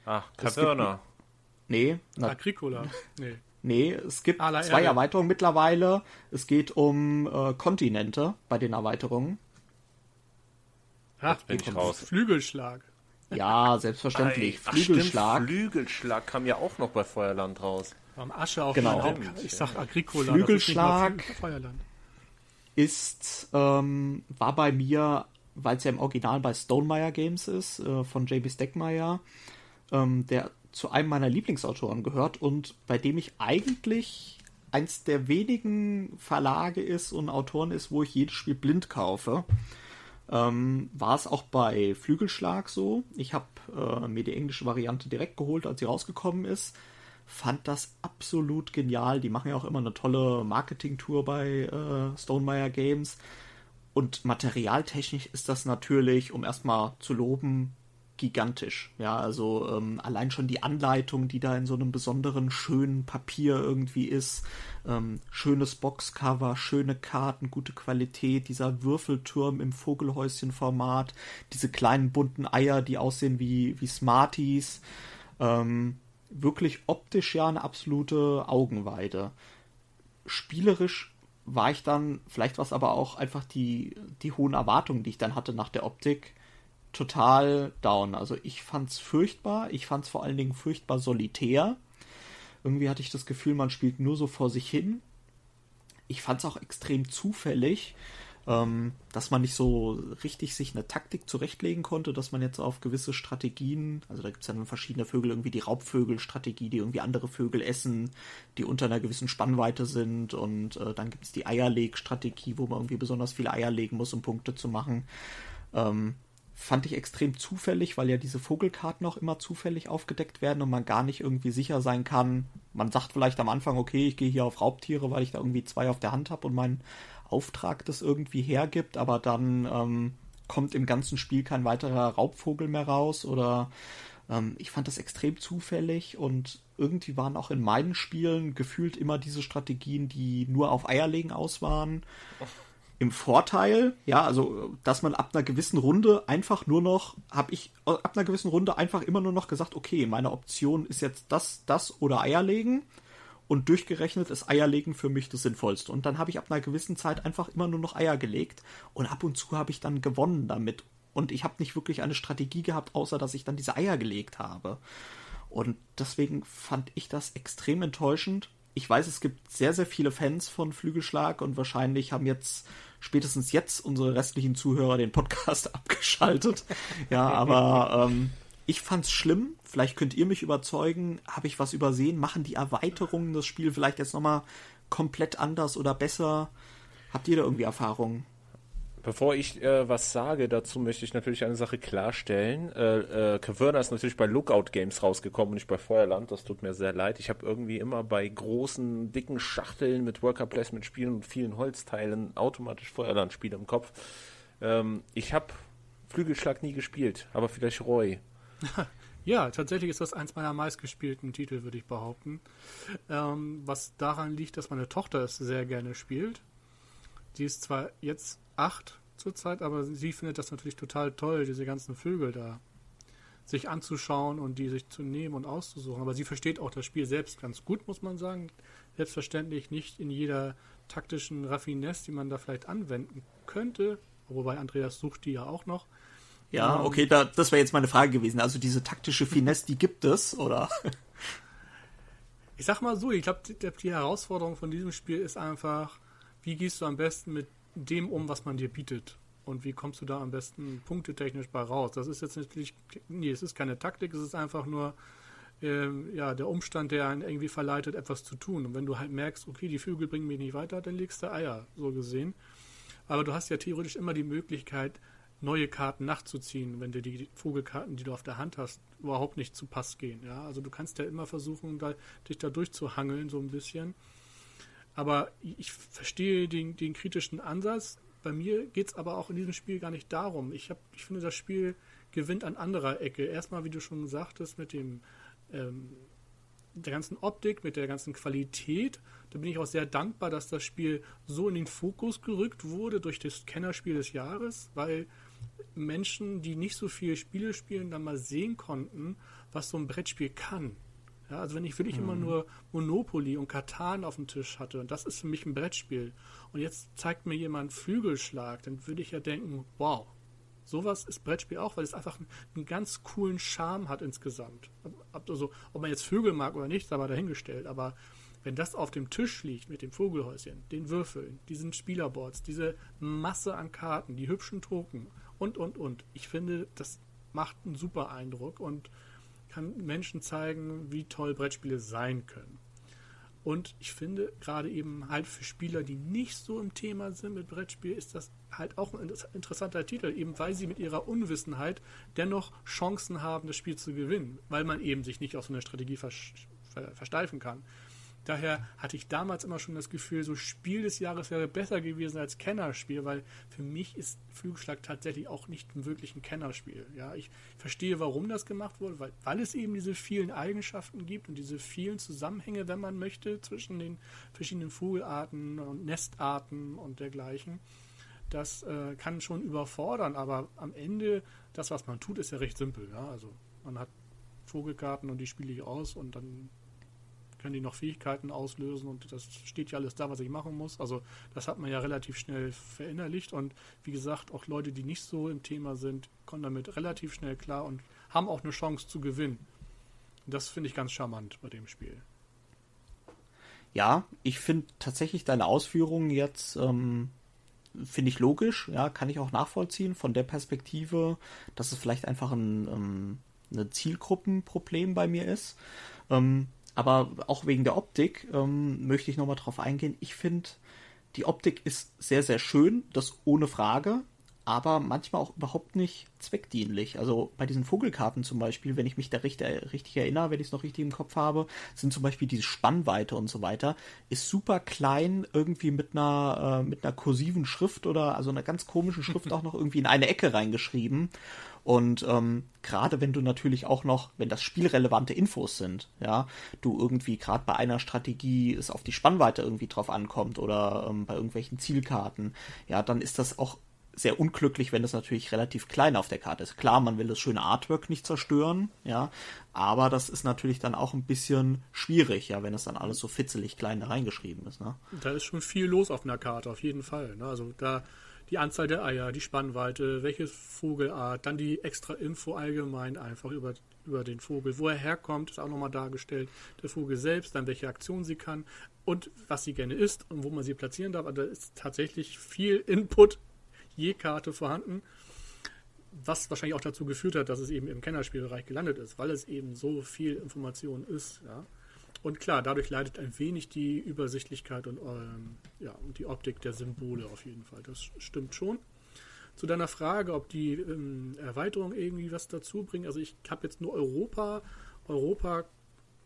Ach, Caverna. Nee. Agricola. Nee. Nee, es gibt zwei Erweiterungen mittlerweile. Es geht um äh, Kontinente bei den Erweiterungen. Ach, bin ich raus. Flügelschlag. Ja, selbstverständlich. Ach, Flügelschlag. Stimmt, Flügelschlag kam ja auch noch bei Feuerland raus. Am Asche auf genau. Ich sag Agricola. Flügelschlag ist, ist ähm, war bei mir, weil es ja im Original bei Stonemeyer Games ist, äh, von J.B. Steckmeyer, ähm, der zu einem meiner Lieblingsautoren gehört und bei dem ich eigentlich eins der wenigen Verlage ist und Autoren ist, wo ich jedes Spiel blind kaufe ähm, war es auch bei Flügelschlag so. Ich habe äh, mir die englische Variante direkt geholt, als sie rausgekommen ist. Fand das absolut genial. Die machen ja auch immer eine tolle Marketing-Tour bei äh, Stonemeyer Games. Und materialtechnisch ist das natürlich, um erstmal zu loben, gigantisch. Ja, also ähm, allein schon die Anleitung, die da in so einem besonderen schönen Papier irgendwie ist, ähm, schönes Boxcover, schöne Karten, gute Qualität, dieser Würfelturm im Vogelhäuschen-Format, diese kleinen bunten Eier, die aussehen wie, wie Smarties. Ähm, wirklich optisch ja eine absolute Augenweide. Spielerisch war ich dann, vielleicht war es aber auch einfach die, die hohen Erwartungen, die ich dann hatte nach der Optik, total down. Also ich fand's furchtbar. Ich fand's vor allen Dingen furchtbar solitär. Irgendwie hatte ich das Gefühl, man spielt nur so vor sich hin. Ich fand's auch extrem zufällig. Ähm, dass man nicht so richtig sich eine Taktik zurechtlegen konnte, dass man jetzt auf gewisse Strategien, also da gibt es ja dann verschiedene Vögel, irgendwie die Raubvögelstrategie, die irgendwie andere Vögel essen, die unter einer gewissen Spannweite sind und äh, dann gibt es die Eierlegstrategie, wo man irgendwie besonders viele Eier legen muss, um Punkte zu machen. Ähm, fand ich extrem zufällig, weil ja diese Vogelkarten auch immer zufällig aufgedeckt werden und man gar nicht irgendwie sicher sein kann. Man sagt vielleicht am Anfang, okay, ich gehe hier auf Raubtiere, weil ich da irgendwie zwei auf der Hand habe und mein Auftrag das irgendwie hergibt, aber dann ähm, kommt im ganzen Spiel kein weiterer Raubvogel mehr raus oder ähm, ich fand das extrem zufällig und irgendwie waren auch in meinen Spielen gefühlt immer diese Strategien, die nur auf Eierlegen aus waren. Im Vorteil, ja, also dass man ab einer gewissen Runde einfach nur noch, habe ich ab einer gewissen Runde einfach immer nur noch gesagt, okay, meine Option ist jetzt das, das oder Eierlegen und durchgerechnet ist Eierlegen für mich das Sinnvollste. Und dann habe ich ab einer gewissen Zeit einfach immer nur noch Eier gelegt und ab und zu habe ich dann gewonnen damit. Und ich habe nicht wirklich eine Strategie gehabt, außer dass ich dann diese Eier gelegt habe. Und deswegen fand ich das extrem enttäuschend. Ich weiß, es gibt sehr, sehr viele Fans von Flügelschlag und wahrscheinlich haben jetzt spätestens jetzt unsere restlichen Zuhörer den Podcast abgeschaltet. Ja, aber ähm, ich fand's schlimm. Vielleicht könnt ihr mich überzeugen. Habe ich was übersehen? Machen die Erweiterungen das Spiel vielleicht jetzt nochmal komplett anders oder besser? Habt ihr da irgendwie Erfahrungen? Bevor ich äh, was sage, dazu möchte ich natürlich eine Sache klarstellen. Äh, äh, Caverna ist natürlich bei Lookout Games rausgekommen und nicht bei Feuerland. Das tut mir sehr leid. Ich habe irgendwie immer bei großen, dicken Schachteln mit Worker Placement Spielen und vielen Holzteilen automatisch Feuerland Spiele im Kopf. Ähm, ich habe Flügelschlag nie gespielt, aber vielleicht Roy. Ja, tatsächlich ist das eins meiner meistgespielten Titel, würde ich behaupten. Ähm, was daran liegt, dass meine Tochter es sehr gerne spielt. Die ist zwar jetzt acht zurzeit, aber sie findet das natürlich total toll, diese ganzen Vögel da sich anzuschauen und die sich zu nehmen und auszusuchen. Aber sie versteht auch das Spiel selbst ganz gut, muss man sagen. Selbstverständlich nicht in jeder taktischen Raffinesse, die man da vielleicht anwenden könnte. Wobei Andreas sucht die ja auch noch. Ja, ähm, okay, da, das wäre jetzt meine Frage gewesen. Also diese taktische Finesse, die gibt es, oder? Ich sag mal so, ich glaube, die, die Herausforderung von diesem Spiel ist einfach, wie gehst du am besten mit dem um, was man dir bietet. Und wie kommst du da am besten punktetechnisch bei raus? Das ist jetzt natürlich, nee, es ist keine Taktik, es ist einfach nur äh, ja, der Umstand, der einen irgendwie verleitet, etwas zu tun. Und wenn du halt merkst, okay, die Vögel bringen mich nicht weiter, dann legst du Eier, so gesehen. Aber du hast ja theoretisch immer die Möglichkeit, neue Karten nachzuziehen, wenn dir die Vogelkarten, die du auf der Hand hast, überhaupt nicht zu Pass gehen. Ja? Also du kannst ja immer versuchen, da, dich da durchzuhangeln, so ein bisschen. Aber ich verstehe den, den kritischen Ansatz. Bei mir geht es aber auch in diesem Spiel gar nicht darum. Ich, hab, ich finde, das Spiel gewinnt an anderer Ecke. Erstmal, wie du schon sagtest, mit dem ähm, der ganzen Optik, mit der ganzen Qualität. Da bin ich auch sehr dankbar, dass das Spiel so in den Fokus gerückt wurde durch das Kennerspiel des Jahres, weil Menschen, die nicht so viele Spiele spielen, dann mal sehen konnten, was so ein Brettspiel kann. Ja, also wenn ich wirklich mhm. immer nur Monopoly und Katan auf dem Tisch hatte und das ist für mich ein Brettspiel und jetzt zeigt mir jemand Flügelschlag, dann würde ich ja denken, wow, sowas ist Brettspiel auch, weil es einfach einen, einen ganz coolen Charme hat insgesamt. Also ob man jetzt Vögel mag oder nicht, sei mal dahingestellt, aber wenn das auf dem Tisch liegt mit dem Vogelhäuschen, den Würfeln, diesen Spielerboards, diese Masse an Karten, die hübschen Token und, und, und, ich finde, das macht einen super Eindruck und kann Menschen zeigen, wie toll Brettspiele sein können. Und ich finde, gerade eben halt für Spieler, die nicht so im Thema sind mit Brettspiel, ist das halt auch ein interessanter Titel, eben weil sie mit ihrer Unwissenheit dennoch Chancen haben, das Spiel zu gewinnen, weil man eben sich nicht auf so eine Strategie versteifen kann. Daher hatte ich damals immer schon das Gefühl, so Spiel des Jahres wäre besser gewesen als Kennerspiel, weil für mich ist Flügelschlag tatsächlich auch nicht wirklich ein Kennerspiel. Ja, ich verstehe, warum das gemacht wurde, weil, weil es eben diese vielen Eigenschaften gibt und diese vielen Zusammenhänge, wenn man möchte, zwischen den verschiedenen Vogelarten und Nestarten und dergleichen. Das äh, kann schon überfordern, aber am Ende, das, was man tut, ist ja recht simpel. Ja? Also man hat Vogelkarten und die spiele ich aus und dann können die noch Fähigkeiten auslösen und das steht ja alles da, was ich machen muss. Also das hat man ja relativ schnell verinnerlicht und wie gesagt, auch Leute, die nicht so im Thema sind, kommen damit relativ schnell klar und haben auch eine Chance zu gewinnen. das finde ich ganz charmant bei dem Spiel. Ja, ich finde tatsächlich deine Ausführungen jetzt ähm, finde ich logisch, ja, kann ich auch nachvollziehen von der Perspektive, dass es vielleicht einfach ein, ähm, ein Zielgruppenproblem bei mir ist. Ähm, aber auch wegen der Optik ähm, möchte ich nochmal drauf eingehen. Ich finde, die Optik ist sehr, sehr schön, das ohne Frage aber manchmal auch überhaupt nicht zweckdienlich. Also bei diesen Vogelkarten zum Beispiel, wenn ich mich da richtig, richtig erinnere, wenn ich es noch richtig im Kopf habe, sind zum Beispiel diese Spannweite und so weiter, ist super klein, irgendwie mit einer, äh, mit einer kursiven Schrift oder also einer ganz komischen Schrift auch noch irgendwie in eine Ecke reingeschrieben. Und ähm, gerade wenn du natürlich auch noch, wenn das spielrelevante Infos sind, ja, du irgendwie gerade bei einer Strategie es auf die Spannweite irgendwie drauf ankommt oder ähm, bei irgendwelchen Zielkarten, ja, dann ist das auch sehr unglücklich, wenn das natürlich relativ klein auf der Karte ist. Klar, man will das schöne Artwork nicht zerstören, ja, aber das ist natürlich dann auch ein bisschen schwierig, ja, wenn es dann alles so fitzelig klein da reingeschrieben ist, ne? Da ist schon viel los auf einer Karte, auf jeden Fall. Ne? Also da die Anzahl der Eier, die Spannweite, welche Vogelart, dann die extra Info allgemein einfach über, über den Vogel. Wo er herkommt, ist auch nochmal dargestellt. Der Vogel selbst, dann welche Aktion sie kann und was sie gerne isst und wo man sie platzieren darf. Also da ist tatsächlich viel Input je Karte vorhanden, was wahrscheinlich auch dazu geführt hat, dass es eben im Kennerspielbereich gelandet ist, weil es eben so viel Information ist. Ja. Und klar, dadurch leidet ein wenig die Übersichtlichkeit und, ähm, ja, die Optik der Symbole auf jeden Fall. Das stimmt schon. Zu deiner Frage, ob die ähm, Erweiterung irgendwie was dazu bringt. Also ich habe jetzt nur Europa. Europa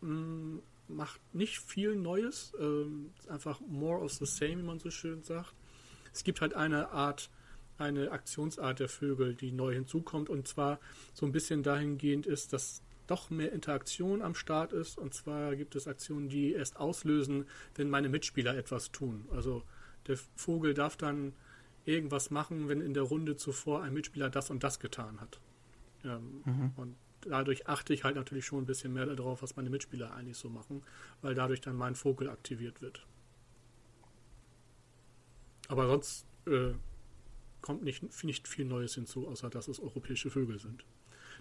mh, hm, macht nicht viel Neues. Ähm, einfach more of the same, wie man so schön sagt. Es gibt halt eine Art eine Aktionsart der Vögel, die neu hinzukommt und zwar so ein bisschen dahingehend ist, dass doch mehr Interaktion am Start ist und zwar gibt es Aktionen, die erst auslösen, wenn meine Mitspieler etwas tun. Also der Vogel darf dann irgendwas machen, wenn in der Runde zuvor ein Mitspieler das und das getan hat. Ähm, mhm. Und dadurch achte ich halt natürlich schon ein bisschen mehr darauf, was meine Mitspieler eigentlich so machen, weil dadurch dann mein Vogel aktiviert wird. Aber sonst äh, kommt nicht, nicht viel Neues hinzu, außer dass es europäische Vögel sind.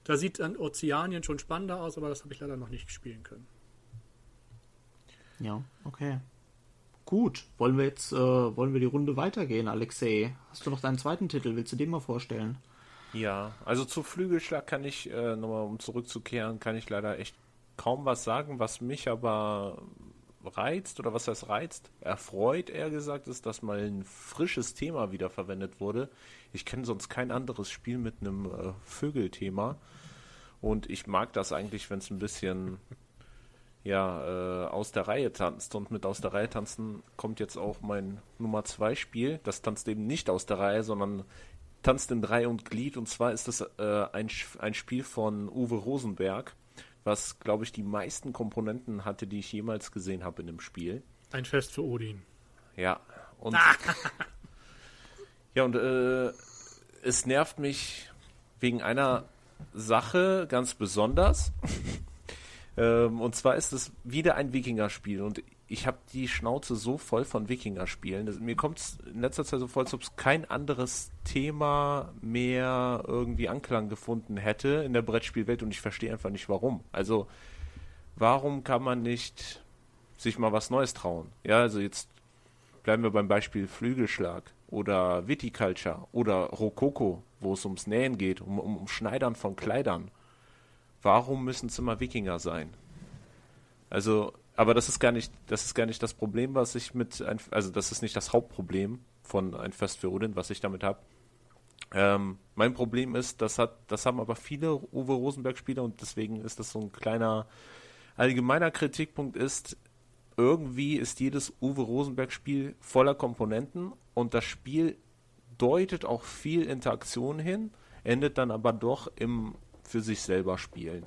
Da sieht dann Ozeanien schon spannender aus, aber das habe ich leider noch nicht spielen können. Ja, okay. Gut, wollen wir jetzt, äh, wollen wir die Runde weitergehen, Alexei? Hast du noch deinen zweiten Titel? Willst du den mal vorstellen? Ja, also zu Flügelschlag kann ich, äh, nochmal um zurückzukehren, kann ich leider echt kaum was sagen, was mich aber reizt oder was heißt reizt, erfreut eher gesagt ist, dass mal ein frisches Thema wieder verwendet wurde. Ich kenne sonst kein anderes Spiel mit einem äh, Vögelthema. Und ich mag das eigentlich, wenn es ein bisschen ja äh, aus der Reihe tanzt. Und mit aus der Reihe tanzen kommt jetzt auch mein Nummer zwei Spiel. Das tanzt eben nicht aus der Reihe, sondern tanzt in Drei und Glied. Und zwar ist das äh, ein, ein Spiel von Uwe Rosenberg was, glaube ich, die meisten Komponenten hatte, die ich jemals gesehen habe in einem Spiel. Ein Fest für Odin. Ja. Und, ja, und äh, es nervt mich wegen einer Sache ganz besonders. ähm, und zwar ist es wieder ein Wikinger-Spiel. Und ich habe die Schnauze so voll von Wikinger-Spielen. Mir kommt es in letzter Zeit so voll, als ob es kein anderes Thema mehr irgendwie Anklang gefunden hätte in der Brettspielwelt und ich verstehe einfach nicht warum. Also, warum kann man nicht sich mal was Neues trauen? Ja, also jetzt bleiben wir beim Beispiel Flügelschlag oder Viticulture oder Rokoko, wo es ums Nähen geht, um, um, um Schneidern von Kleidern. Warum müssen es immer Wikinger sein? Also, aber das ist gar nicht, das ist gar nicht das Problem, was ich mit, ein, also das ist nicht das Hauptproblem von ein Fest für Odin, was ich damit habe. Ähm, mein Problem ist, das hat, das haben aber viele Uwe Rosenberg-Spieler und deswegen ist das so ein kleiner allgemeiner Kritikpunkt ist, irgendwie ist jedes Uwe Rosenberg-Spiel voller Komponenten und das Spiel deutet auch viel Interaktion hin, endet dann aber doch im für sich selber spielen.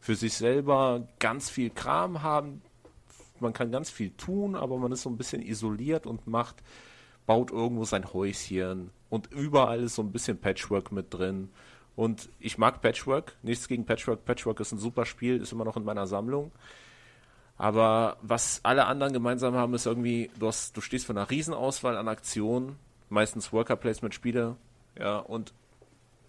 Für sich selber ganz viel Kram haben, man kann ganz viel tun, aber man ist so ein bisschen isoliert und macht, baut irgendwo sein Häuschen und überall ist so ein bisschen Patchwork mit drin. Und ich mag Patchwork, nichts gegen Patchwork. Patchwork ist ein super Spiel, ist immer noch in meiner Sammlung. Aber was alle anderen gemeinsam haben, ist irgendwie, du, hast, du stehst vor einer Riesenauswahl an Aktionen, meistens Worker Placement Spiele, ja, und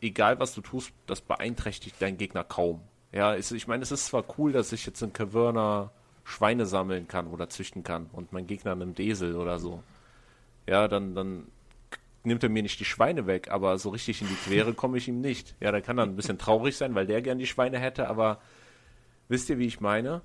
egal was du tust, das beeinträchtigt deinen Gegner kaum. Ja, ich meine, es ist zwar cool, dass ich jetzt in Caverna Schweine sammeln kann oder züchten kann und mein Gegner nimmt Esel oder so. Ja, dann, dann nimmt er mir nicht die Schweine weg, aber so richtig in die Quere komme ich ihm nicht. Ja, da kann dann ein bisschen traurig sein, weil der gern die Schweine hätte, aber wisst ihr, wie ich meine?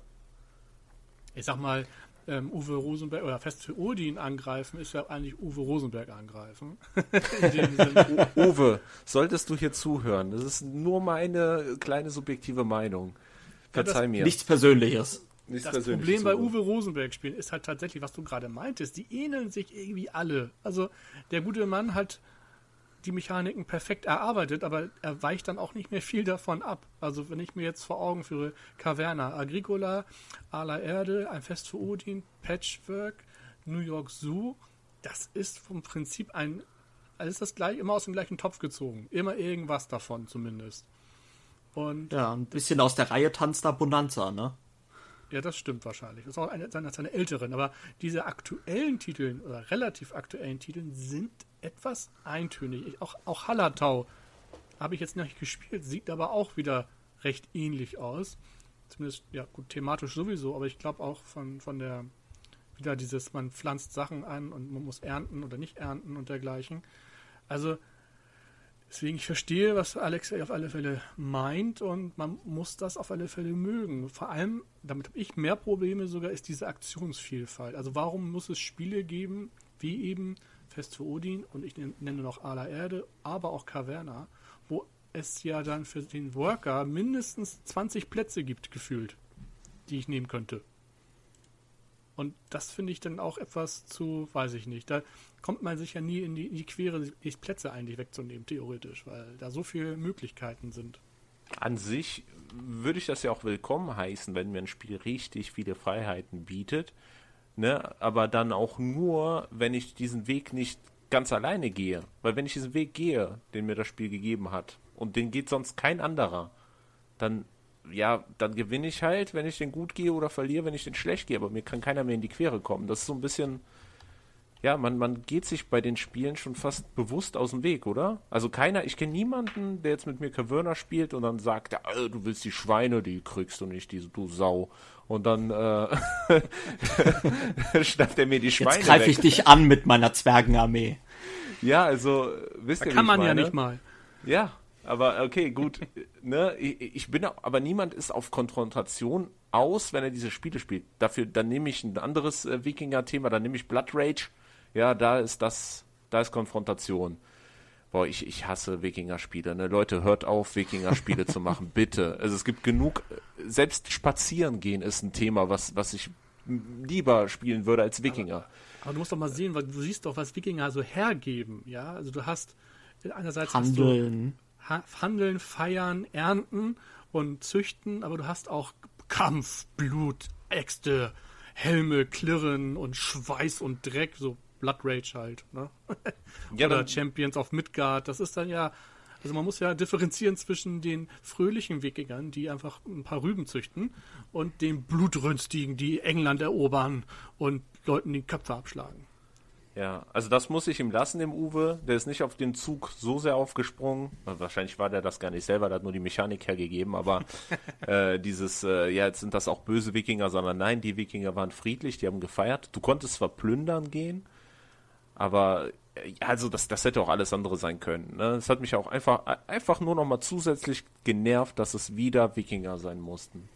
Ich sag mal, ähm, Uwe Rosenberg oder Fest für Odin angreifen, ist ja eigentlich Uwe Rosenberg angreifen. Uwe, solltest du hier zuhören? Das ist nur meine kleine subjektive Meinung. Verzeih ja, mir. Nichts Persönliches. Nichts das Problem bei Uwe Rosenberg spielen ist halt tatsächlich, was du gerade meintest, die ähneln sich irgendwie alle. Also der gute Mann hat die Mechaniken perfekt erarbeitet, aber er weicht dann auch nicht mehr viel davon ab. Also wenn ich mir jetzt vor Augen führe, Caverna, Agricola, Ala Erde, ein Fest für Odin, Patchwork, New York Zoo, das ist vom Prinzip ein, alles das gleich, immer aus dem gleichen Topf gezogen. Immer irgendwas davon zumindest. Und ja, ein bisschen aus der Reihe tanzt da Bonanza, ne? Ja, das stimmt wahrscheinlich. Das ist auch eine seiner, seiner älteren. Aber diese aktuellen Titel oder relativ aktuellen Titel sind etwas eintönig. Auch, auch Hallertau habe ich jetzt noch nicht gespielt, sieht aber auch wieder recht ähnlich aus. Zumindest, ja, gut, thematisch sowieso, aber ich glaube auch von, von der, wieder dieses, man pflanzt Sachen an und man muss ernten oder nicht ernten und dergleichen. Also, deswegen, ich verstehe, was Alex auf alle Fälle meint und man muss das auf alle Fälle mögen. Vor allem, damit habe ich mehr Probleme sogar, ist diese Aktionsvielfalt. Also, warum muss es Spiele geben, wie eben Fest für Odin und ich nenne noch Ala Erde, aber auch Caverna, wo es ja dann für den Worker mindestens 20 Plätze gibt, gefühlt, die ich nehmen könnte. Und das finde ich dann auch etwas zu, weiß ich nicht. Da kommt man sich ja nie in die, in die Quere, die Plätze eigentlich wegzunehmen, theoretisch, weil da so viele Möglichkeiten sind. An sich würde ich das ja auch willkommen heißen, wenn mir ein Spiel richtig viele Freiheiten bietet ne? aber dann auch nur, wenn ich diesen Weg nicht ganz alleine gehe. Weil wenn ich diesen Weg gehe, den mir das Spiel gegeben hat, und den geht sonst kein anderer, dann, ja, dann gewinne ich halt, wenn ich den gut gehe oder verliere, wenn ich den schlecht gehe, aber mir kann keiner mehr in die Quere kommen. Das ist so ein bisschen, ja, man, man geht sich bei den Spielen schon fast bewusst aus dem Weg, oder? Also keiner, ich kenne niemanden, der jetzt mit mir Kavörner spielt und dann sagt, ja, du willst die Schweine, die kriegst du nicht, diese du Sau. Und dann äh, schnappt er mir die Schweine Jetzt greife ich dich an mit meiner Zwergenarmee. Ja, also wisst da ihr, kann man meine? ja nicht mal. Ja, aber okay, gut. ne, ich, ich bin, aber niemand ist auf Konfrontation aus, wenn er diese Spiele spielt. Dafür, dann nehme ich ein anderes äh, Wikinger-Thema, dann nehme ich Blood Rage ja, da ist das, da ist Konfrontation. Boah, ich, ich hasse Wikinger-Spiele. Ne? Leute, hört auf, Wikinger-Spiele zu machen, bitte. Also es gibt genug, selbst spazieren gehen ist ein Thema, was, was ich lieber spielen würde als Wikinger. Aber, aber, du musst doch mal sehen, weil du siehst doch, was Wikinger so hergeben, ja. Also du hast einerseits Handeln. Ha Handeln, feiern, ernten und züchten, aber du hast auch Kampf, Blut, Äxte, Helme, Klirren und Schweiß und Dreck, so Blood Rage halt, ne? Ja, Oder Champions of Midgard, das ist dann ja, also man muss ja differenzieren zwischen den fröhlichen Wikingern, die einfach ein paar Rüben züchten, und den Blutrünstigen, die England erobern und Leuten die Köpfe abschlagen. Ja, also das muss ich ihm lassen, dem Uwe. Der ist nicht auf den Zug so sehr aufgesprungen. Wahrscheinlich war der das gar nicht selber, der hat nur die Mechanik hergegeben, aber äh, dieses, äh, ja, jetzt sind das auch böse Wikinger, sondern nein, die Wikinger waren friedlich, die haben gefeiert. Du konntest zwar plündern gehen, aber äh, also das, das hätte auch alles andere sein können. Ne? Es hat mich auch einfach, einfach nur noch mal zusätzlich genervt, dass es wieder Wikinger sein mussten.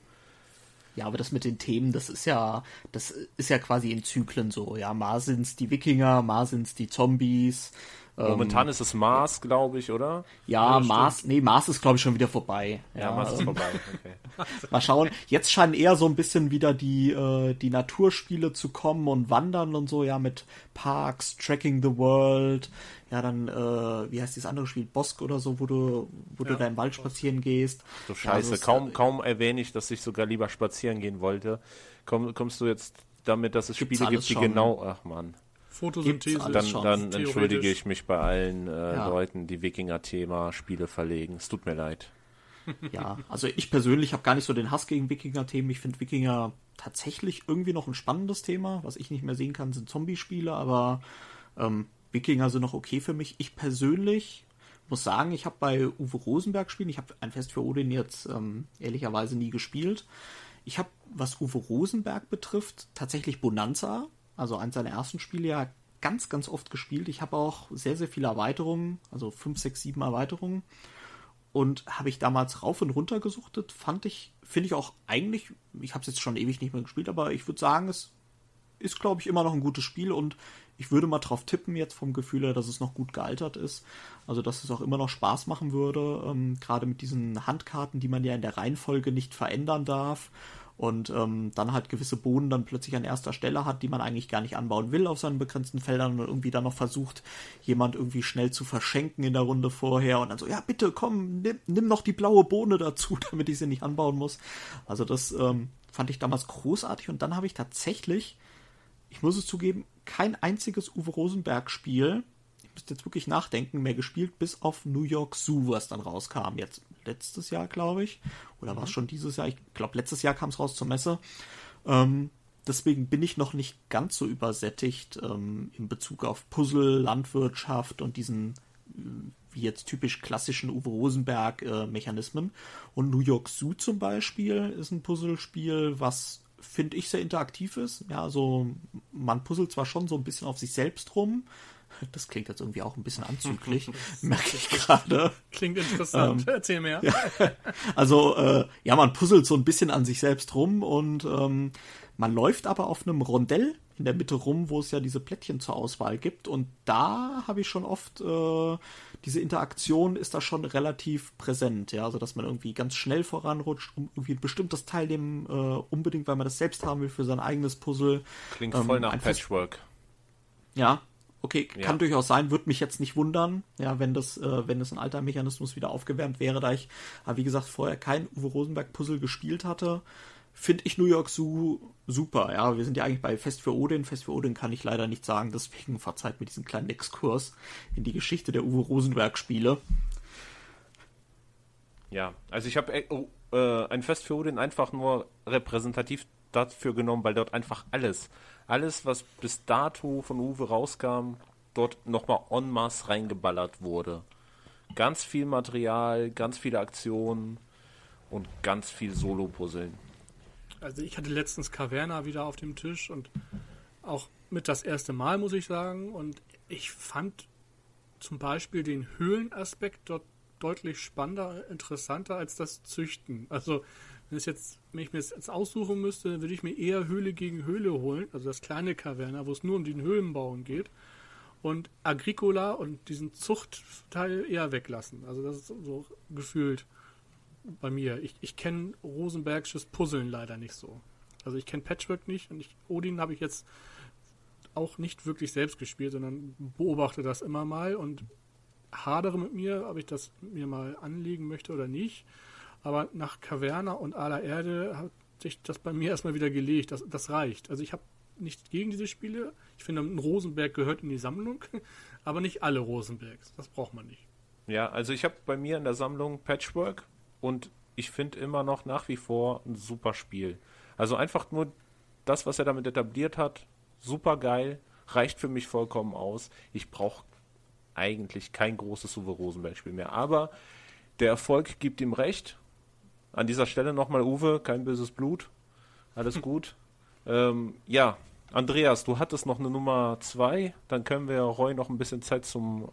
Ja, aber das mit den Themen, das ist ja, das ist ja quasi in Zyklen so. Ja, mal sind's die Wikinger, mal sind's die Zombies, Momentan ähm, ist es Mars, glaube ich, oder? Ja, Mars, nee, Mars ist, glaube ich, schon wieder vorbei. Ja, ja Mars ist vorbei, okay. Mal schauen. Jetzt scheinen eher so ein bisschen wieder die, äh, die Naturspiele zu kommen und wandern und so, ja, mit Parks, Tracking the World, ja, dann, äh, wie heißt dieses andere Spiel, Bosk oder so, wo du, wo ja, du da im Wald spazieren gehst. Du Scheiße, also kaum, kaum erwähne ich, dass ich sogar lieber spazieren gehen wollte. Komm, kommst du jetzt damit, dass es Spiele gibt, die schon. genau, ach man. Photosynthese. Dann, dann entschuldige ich mich bei allen äh, ja. Leuten, die Wikinger-Thema Spiele verlegen. Es tut mir leid. Ja, also ich persönlich habe gar nicht so den Hass gegen Wikinger-Themen. Ich finde Wikinger tatsächlich irgendwie noch ein spannendes Thema. Was ich nicht mehr sehen kann, sind Zombie-Spiele, aber ähm, Wikinger sind noch okay für mich. Ich persönlich muss sagen, ich habe bei Uwe Rosenberg spielen, ich habe ein Fest für Odin jetzt ähm, ehrlicherweise nie gespielt. Ich habe, was Uwe Rosenberg betrifft, tatsächlich Bonanza also eins seiner ersten Spiele ja ganz, ganz oft gespielt. Ich habe auch sehr, sehr viele Erweiterungen, also 5, 6, 7 Erweiterungen. Und habe ich damals rauf und runter gesuchtet, fand ich, finde ich auch eigentlich, ich habe es jetzt schon ewig nicht mehr gespielt, aber ich würde sagen, es ist, glaube ich, immer noch ein gutes Spiel und ich würde mal drauf tippen jetzt vom Gefühl her, dass es noch gut gealtert ist. Also, dass es auch immer noch Spaß machen würde, ähm, gerade mit diesen Handkarten, die man ja in der Reihenfolge nicht verändern darf und ähm, dann halt gewisse Bohnen dann plötzlich an erster Stelle hat, die man eigentlich gar nicht anbauen will auf seinen begrenzten Feldern und irgendwie dann noch versucht, jemand irgendwie schnell zu verschenken in der Runde vorher und dann so, ja bitte komm, nimm, nimm noch die blaue Bohne dazu, damit ich sie nicht anbauen muss. Also das ähm, fand ich damals großartig und dann habe ich tatsächlich, ich muss es zugeben, kein einziges Uwe Rosenberg-Spiel, ich müsste jetzt wirklich nachdenken, mehr gespielt, bis auf New York Zoo, was dann rauskam, jetzt letztes Jahr, glaube ich. Oder mhm. war es schon dieses Jahr? Ich glaube, letztes Jahr kam es raus zur Messe. Ähm, deswegen bin ich noch nicht ganz so übersättigt ähm, in Bezug auf Puzzle, Landwirtschaft und diesen äh, wie jetzt typisch klassischen Uwe Rosenberg-Mechanismen. Äh, und New York Zoo zum Beispiel ist ein Puzzlespiel, was finde ich sehr interaktiv ist. Ja, also man puzzelt zwar schon so ein bisschen auf sich selbst rum. Das klingt jetzt irgendwie auch ein bisschen anzüglich, merke ich gerade. Klingt interessant. Ähm, Erzähl mehr. Ja, also äh, ja, man puzzelt so ein bisschen an sich selbst rum und ähm, man läuft aber auf einem Rondell in der Mitte rum, wo es ja diese Plättchen zur Auswahl gibt. Und da habe ich schon oft äh, diese Interaktion ist da schon relativ präsent, ja, also dass man irgendwie ganz schnell voranrutscht, um irgendwie ein bestimmtes Teil nehmen, äh, unbedingt, weil man das selbst haben will für sein eigenes Puzzle. Klingt ähm, voll nach Patchwork. Ja, okay, kann ja. durchaus sein, würde mich jetzt nicht wundern, ja, wenn das, äh, wenn das ein alter Mechanismus wieder aufgewärmt wäre, da ich, wie gesagt, vorher kein Uwe Rosenberg Puzzle gespielt hatte finde ich New York Zoo super. Ja, wir sind ja eigentlich bei Fest für Odin. Fest für Odin kann ich leider nicht sagen, deswegen verzeiht mir diesen kleinen Exkurs in die Geschichte der Uwe Rosenberg-Spiele. Ja, also ich habe äh, oh, äh, ein Fest für Odin einfach nur repräsentativ dafür genommen, weil dort einfach alles, alles, was bis dato von Uwe rauskam, dort nochmal en masse reingeballert wurde. Ganz viel Material, ganz viele Aktionen und ganz viel Solo-Puzzeln. Also ich hatte letztens Caverna wieder auf dem Tisch und auch mit das erste Mal, muss ich sagen. Und ich fand zum Beispiel den Höhlenaspekt dort deutlich spannender, interessanter als das Züchten. Also wenn, jetzt, wenn ich mir jetzt aussuchen müsste, würde ich mir eher Höhle gegen Höhle holen, also das kleine Caverna, wo es nur um den Höhlenbauen geht. Und Agricola und diesen Zuchtteil eher weglassen. Also das ist so gefühlt bei mir. Ich, ich kenne Rosenbergsches Puzzeln leider nicht so. Also ich kenne Patchwork nicht und ich, Odin habe ich jetzt auch nicht wirklich selbst gespielt, sondern beobachte das immer mal und hadere mit mir, ob ich das mir mal anlegen möchte oder nicht. Aber nach Caverna und aller Erde hat sich das bei mir erstmal wieder gelegt. Das, das reicht. Also ich habe nichts gegen diese Spiele. Ich finde, ein Rosenberg gehört in die Sammlung, aber nicht alle Rosenbergs. Das braucht man nicht. Ja, also ich habe bei mir in der Sammlung Patchwork, und ich finde immer noch nach wie vor ein super Spiel. Also einfach nur das, was er damit etabliert hat, super geil, reicht für mich vollkommen aus. Ich brauche eigentlich kein großes Uwe Rosenberg-Spiel mehr. Aber der Erfolg gibt ihm recht. An dieser Stelle nochmal Uwe, kein böses Blut. Alles gut. Ähm, ja, Andreas, du hattest noch eine Nummer zwei. Dann können wir Roy noch ein bisschen Zeit zum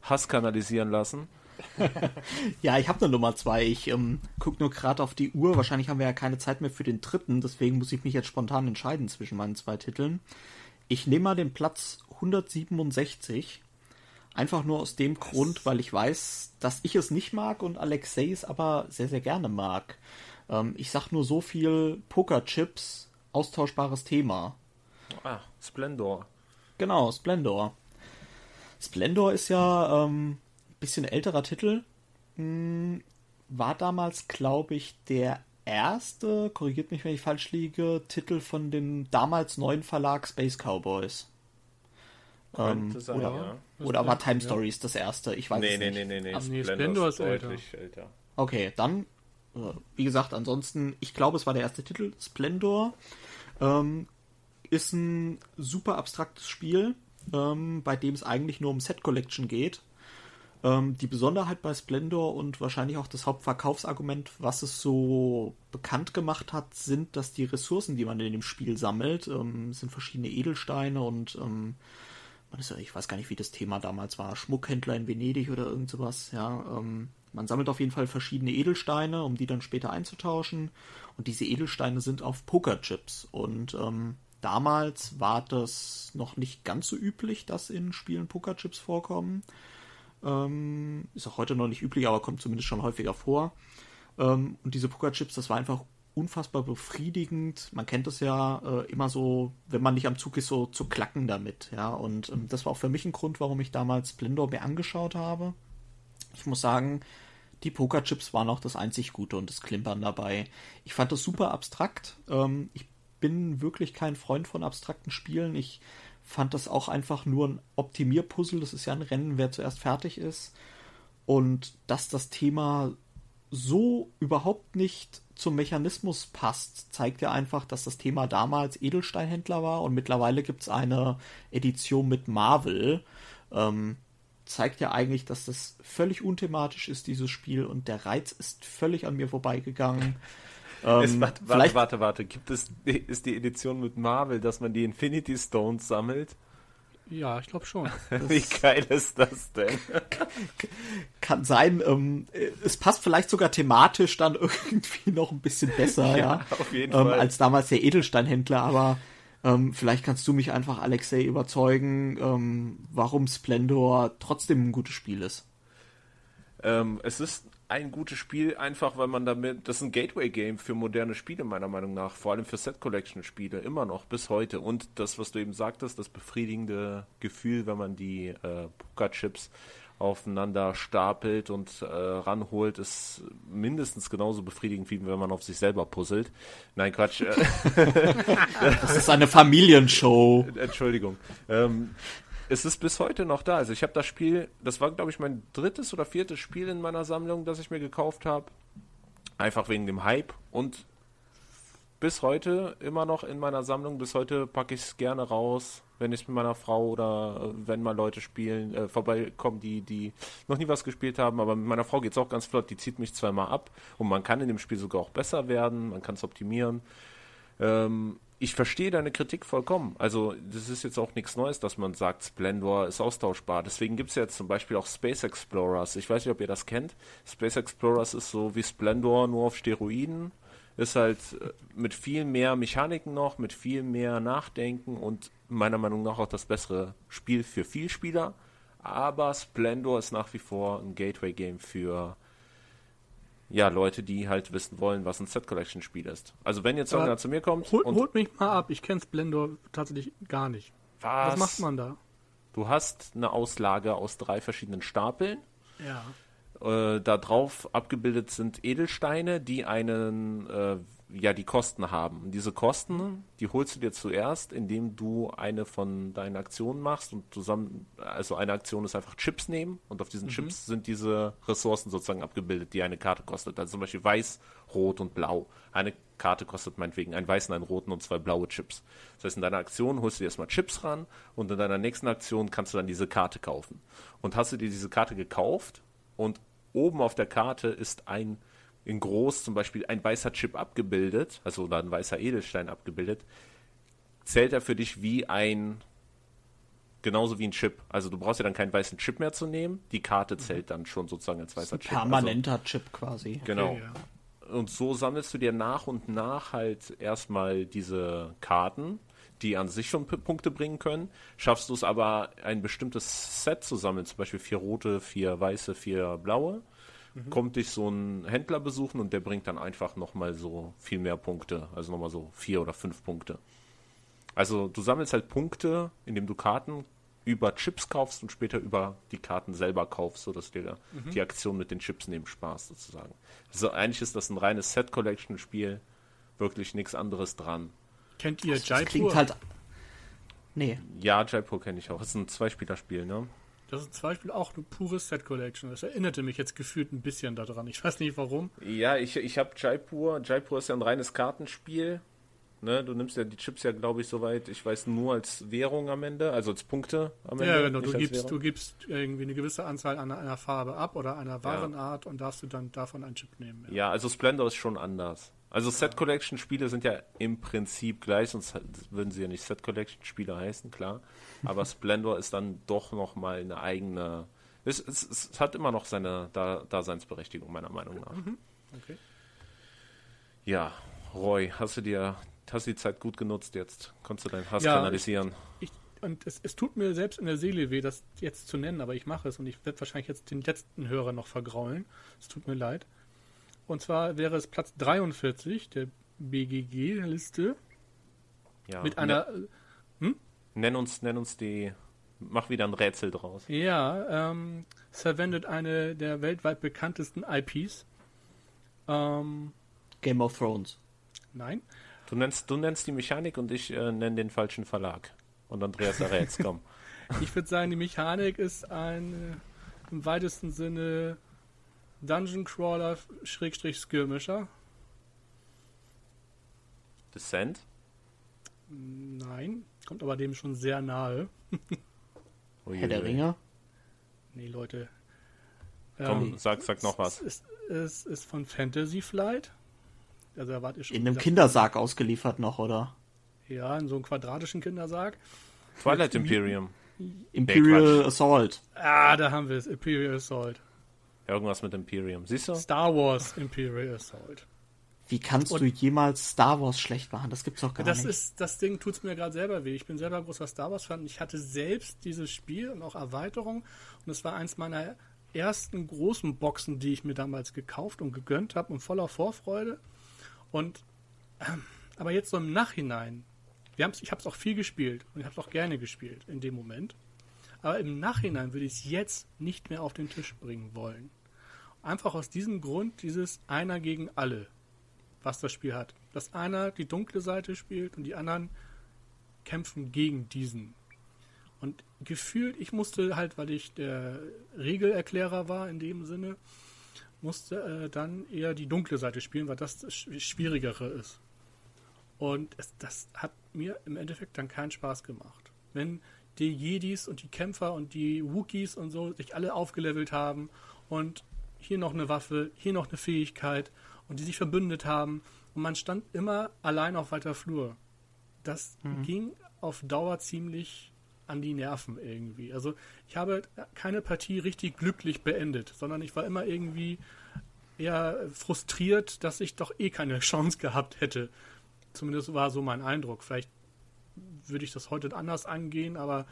Hass kanalisieren lassen. ja, ich habe eine Nummer zwei. Ich ähm, gucke nur gerade auf die Uhr. Wahrscheinlich haben wir ja keine Zeit mehr für den dritten. Deswegen muss ich mich jetzt spontan entscheiden zwischen meinen zwei Titeln. Ich nehme mal den Platz 167. Einfach nur aus dem Grund, weil ich weiß, dass ich es nicht mag und Alexei es aber sehr, sehr gerne mag. Ähm, ich sag nur so viel Pokerchips, austauschbares Thema. Ah, Splendor. Genau, Splendor. Splendor ist ja ähm, bisschen älterer Titel. Hm, war damals, glaube ich, der erste, korrigiert mich, wenn ich falsch liege, Titel von dem damals neuen Verlag Space Cowboys. Ähm, sein, oder, ja. oder war Time Stories das erste? Ich weiß nee, es nee, nicht. Nee, nee, nee, nee. Splendor, Splendor ist deutlich älter. älter. Okay, dann, äh, wie gesagt, ansonsten, ich glaube, es war der erste Titel. Splendor ähm, ist ein super abstraktes Spiel, ähm, bei dem es eigentlich nur um Set Collection geht. Ähm, die Besonderheit bei Splendor und wahrscheinlich auch das Hauptverkaufsargument, was es so bekannt gemacht hat, sind, dass die Ressourcen, die man in dem Spiel sammelt, ähm, sind verschiedene Edelsteine und ich weiß gar nicht, wie das Thema damals war, Schmuckhändler in Venedig oder irgend sowas, ja. Ähm, man sammelt auf jeden Fall verschiedene Edelsteine, um die dann später einzutauschen. Und diese Edelsteine sind auf Pokerchips. Und ähm, damals war das noch nicht ganz so üblich, dass in Spielen Pokerchips vorkommen. Ähm, ist auch heute noch nicht üblich, aber kommt zumindest schon häufiger vor. Ähm, und diese Pokerchips, das war einfach unfassbar befriedigend. Man kennt das ja äh, immer so, wenn man nicht am Zug ist, so zu klacken damit. Ja, und ähm, das war auch für mich ein Grund, warum ich damals Splendor mir angeschaut habe. Ich muss sagen, die Pokerchips waren auch das einzig Gute und das Klimpern dabei. Ich fand das super abstrakt. Ähm, ich bin wirklich kein Freund von abstrakten Spielen. Ich fand das auch einfach nur ein Optimierpuzzle. Das ist ja ein Rennen, wer zuerst fertig ist. Und dass das Thema so überhaupt nicht zum Mechanismus passt, zeigt ja einfach, dass das Thema damals Edelsteinhändler war und mittlerweile gibt es eine Edition mit Marvel. Ähm, zeigt ja eigentlich, dass das völlig unthematisch ist, dieses Spiel, und der Reiz ist völlig an mir vorbeigegangen. Ähm, warte, warte, warte, warte, gibt es, ist die Edition mit Marvel, dass man die Infinity Stones sammelt? Ja, ich glaube schon. Wie geil ist das denn? Kann sein. Ähm, es passt vielleicht sogar thematisch dann irgendwie noch ein bisschen besser, ja. ja auf jeden ähm, Fall. Als damals der Edelsteinhändler, aber ähm, vielleicht kannst du mich einfach, Alexei, überzeugen, ähm, warum Splendor trotzdem ein gutes Spiel ist. Ähm, es ist ein gutes Spiel, einfach weil man damit, das ist ein Gateway-Game für moderne Spiele, meiner Meinung nach, vor allem für Set-Collection-Spiele, immer noch, bis heute. Und das, was du eben sagtest, das befriedigende Gefühl, wenn man die äh, Poker-Chips aufeinander stapelt und äh, ranholt, ist mindestens genauso befriedigend, wie wenn man auf sich selber puzzelt. Nein, Quatsch. Das ist eine Familienshow. Entschuldigung. Ähm, es ist bis heute noch da. Also ich habe das Spiel, das war glaube ich mein drittes oder viertes Spiel in meiner Sammlung, das ich mir gekauft habe. Einfach wegen dem Hype und bis heute immer noch in meiner Sammlung. Bis heute packe ich es gerne raus, wenn ich es mit meiner Frau oder äh, wenn mal Leute spielen, äh, vorbeikommen, die, die noch nie was gespielt haben. Aber mit meiner Frau geht es auch ganz flott. Die zieht mich zweimal ab und man kann in dem Spiel sogar auch besser werden. Man kann es optimieren. Ähm, ich verstehe deine Kritik vollkommen. Also, das ist jetzt auch nichts Neues, dass man sagt, Splendor ist austauschbar. Deswegen gibt es jetzt zum Beispiel auch Space Explorers. Ich weiß nicht, ob ihr das kennt. Space Explorers ist so wie Splendor, nur auf Steroiden. Ist halt äh, mit viel mehr Mechaniken noch, mit viel mehr Nachdenken und meiner Meinung nach auch das bessere Spiel für Vielspieler. Aber Splendor ist nach wie vor ein Gateway-Game für ja, Leute, die halt wissen wollen, was ein Set Collection Spiel ist. Also wenn jetzt irgendwer zu mir kommt. Hol, holt mich mal ab, ich kenne Splendor tatsächlich gar nicht. Was? was macht man da? Du hast eine Auslage aus drei verschiedenen Stapeln. Ja. Äh, da drauf abgebildet sind Edelsteine, die einen äh, ja die Kosten haben. Und diese Kosten, die holst du dir zuerst, indem du eine von deinen Aktionen machst und zusammen, also eine Aktion ist einfach Chips nehmen und auf diesen mhm. Chips sind diese Ressourcen sozusagen abgebildet, die eine Karte kostet. Also zum Beispiel weiß, rot und blau. Eine Karte kostet meinetwegen einen weißen, einen roten und zwei blaue Chips. Das heißt, in deiner Aktion holst du dir erstmal Chips ran und in deiner nächsten Aktion kannst du dann diese Karte kaufen. Und hast du dir diese Karte gekauft und oben auf der Karte ist ein in groß zum Beispiel ein weißer Chip abgebildet, also oder ein weißer Edelstein abgebildet, zählt er für dich wie ein genauso wie ein Chip. Also du brauchst ja dann keinen weißen Chip mehr zu nehmen. Die Karte zählt dann schon sozusagen als weißer Chip. Permanenter also, Chip quasi. Genau. Okay, ja. Und so sammelst du dir nach und nach halt erstmal diese Karten, die an sich schon Punkte bringen können. Schaffst du es aber, ein bestimmtes Set zu sammeln, zum Beispiel vier rote, vier weiße, vier blaue, mhm. kommt dich so ein Händler besuchen und der bringt dann einfach nochmal so viel mehr Punkte, also nochmal so vier oder fünf Punkte. Also du sammelst halt Punkte, indem du Karten über Chips kaufst und später über die Karten selber kaufst, sodass dir mhm. die Aktion mit den Chips neben Spaß sozusagen. Also eigentlich ist das ein reines Set-Collection-Spiel, wirklich nichts anderes dran. Kennt ihr Jaipur? Das klingt halt. Nee. Ja, Jaipur kenne ich auch. Das ist ein Zweispielerspiel, ne? Das ist zum Beispiel auch eine pure Set Collection. Das erinnerte mich jetzt gefühlt ein bisschen daran. Ich weiß nicht warum. Ja, ich, ich habe Jaipur. Jaipur ist ja ein reines Kartenspiel. Ne, du nimmst ja die Chips ja, glaube ich, soweit, ich weiß, nur als Währung am Ende, also als Punkte am Ende. Ja, genau, du gibst, du gibst irgendwie eine gewisse Anzahl an einer Farbe ab oder einer Warenart ja. und darfst du dann davon einen Chip nehmen. Ja, ja also Splendor ist schon anders. Also Set Collection Spiele sind ja im Prinzip gleich, sonst würden sie ja nicht Set Collection Spiele heißen, klar. Aber Splendor ist dann doch noch mal eine eigene. Es, es, es hat immer noch seine Daseinsberechtigung meiner Meinung nach. Mhm. Okay. Ja, Roy, hast du dir hast die Zeit gut genutzt jetzt? Konntest du deinen Hass ja, kanalisieren? Ich, ich, und es, es, tut mir selbst in der Seele weh, das jetzt zu nennen, aber ich mache es und ich werde wahrscheinlich jetzt den letzten Hörer noch vergraulen. Es tut mir leid. Und zwar wäre es Platz 43 der BGG-Liste. Ja. Mit einer. Ne, hm? Nenn uns, nenn uns die. Mach wieder ein Rätsel draus. Ja, ähm, es verwendet eine der weltweit bekanntesten IPs. Ähm, Game of Thrones. Nein. Du nennst, du nennst die Mechanik und ich äh, nenne den falschen Verlag. Und Andreas errätst, komm. ich würde sagen, die Mechanik ist ein im weitesten Sinne Dungeon Crawler Schrägstrich Skirmisher. Descent? Nein, kommt aber dem schon sehr nahe. Herr der Ringe? Nee, Leute. Komm, ähm, sag, sag noch was. Es ist, es ist von Fantasy Flight. Also erwartet schon. In einem Kindersarg ausgeliefert noch, oder? Ja, in so einem quadratischen Kindersarg. Twilight Imperium. Imperial nee, Assault. Ah, da haben wir es. Imperial Assault. Irgendwas mit Imperium. Siehst du? Star Wars Imperial Assault. Wie kannst Und du jemals Star Wars schlecht machen? Das gibt's doch gar das nicht. Ist, das Ding tut's mir gerade selber weh. Ich bin selber großer Star Wars-Fan. Ich hatte selbst dieses Spiel und auch Erweiterung. Und es war eins meiner ersten großen Boxen, die ich mir damals gekauft und gegönnt habe und voller Vorfreude. Und ähm, aber jetzt so im Nachhinein, wir haben's, ich habe es auch viel gespielt und ich habe es auch gerne gespielt in dem Moment. Aber im Nachhinein würde ich es jetzt nicht mehr auf den Tisch bringen wollen. Einfach aus diesem Grund, dieses einer gegen alle, was das Spiel hat. Dass einer die dunkle Seite spielt und die anderen kämpfen gegen diesen. Und gefühlt, ich musste halt, weil ich der Regelerklärer war in dem Sinne, musste äh, dann eher die dunkle Seite spielen, weil das das Schwierigere ist. Und es, das hat mir im Endeffekt dann keinen Spaß gemacht. Wenn die Jedis und die Kämpfer und die Wookies und so sich alle aufgelevelt haben und hier noch eine Waffe, hier noch eine Fähigkeit und die sich verbündet haben und man stand immer allein auf weiter Flur. Das mhm. ging auf Dauer ziemlich an die Nerven irgendwie. Also ich habe keine Partie richtig glücklich beendet, sondern ich war immer irgendwie eher frustriert, dass ich doch eh keine Chance gehabt hätte. Zumindest war so mein Eindruck. Vielleicht würde ich das heute anders angehen, aber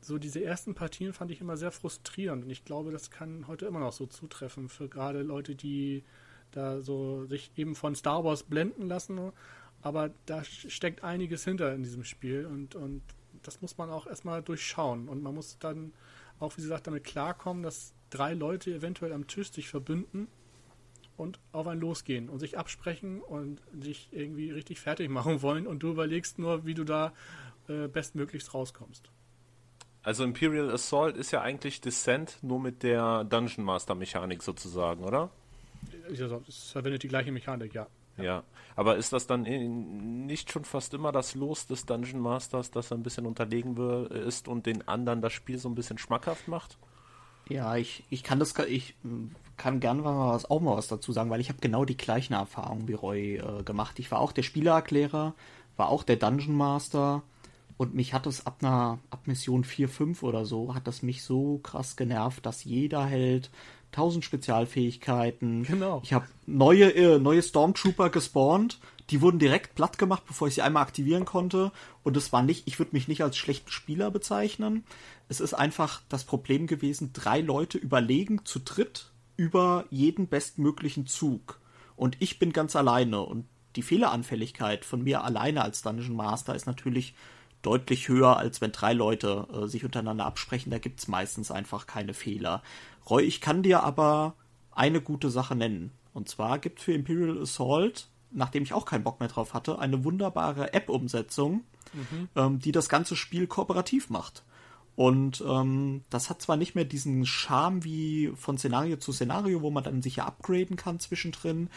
so diese ersten Partien fand ich immer sehr frustrierend und ich glaube, das kann heute immer noch so zutreffen für gerade Leute, die da so sich eben von Star Wars blenden lassen, aber da steckt einiges hinter in diesem Spiel und, und das muss man auch erstmal durchschauen und man muss dann auch, wie gesagt, damit klarkommen, dass drei Leute eventuell am Tisch sich verbünden und auf einen losgehen und sich absprechen und sich irgendwie richtig fertig machen wollen und du überlegst nur, wie du da äh, bestmöglichst rauskommst. Also Imperial Assault ist ja eigentlich Descent nur mit der Dungeon Master Mechanik sozusagen, oder? Es verwendet die gleiche Mechanik, ja. Ja, aber ist das dann nicht schon fast immer das Los des Dungeon Masters, das ein bisschen unterlegen ist und den anderen das Spiel so ein bisschen schmackhaft macht? Ja, ich, ich kann das, ich kann gern mal was, auch mal was dazu sagen, weil ich habe genau die gleichen Erfahrungen wie Roy äh, gemacht. Ich war auch der Spielererklärer, war auch der Dungeon Master und mich hat es ab einer, ab Mission 4, 5 oder so, hat das mich so krass genervt, dass jeder Held tausend Spezialfähigkeiten. Genau. Ich habe neue, äh, neue Stormtrooper gespawnt. Die wurden direkt platt gemacht, bevor ich sie einmal aktivieren konnte. Und es war nicht, ich würde mich nicht als schlechten Spieler bezeichnen. Es ist einfach das Problem gewesen, drei Leute überlegen zu dritt über jeden bestmöglichen Zug. Und ich bin ganz alleine. Und die Fehleranfälligkeit von mir alleine als Dungeon Master ist natürlich deutlich höher, als wenn drei Leute äh, sich untereinander absprechen. Da gibt es meistens einfach keine Fehler. Roy, ich kann dir aber eine gute Sache nennen. Und zwar gibt für Imperial Assault, nachdem ich auch keinen Bock mehr drauf hatte, eine wunderbare App-Umsetzung, mhm. ähm, die das ganze Spiel kooperativ macht. Und ähm, das hat zwar nicht mehr diesen Charme wie von Szenario zu Szenario, wo man dann sicher upgraden kann zwischendrin,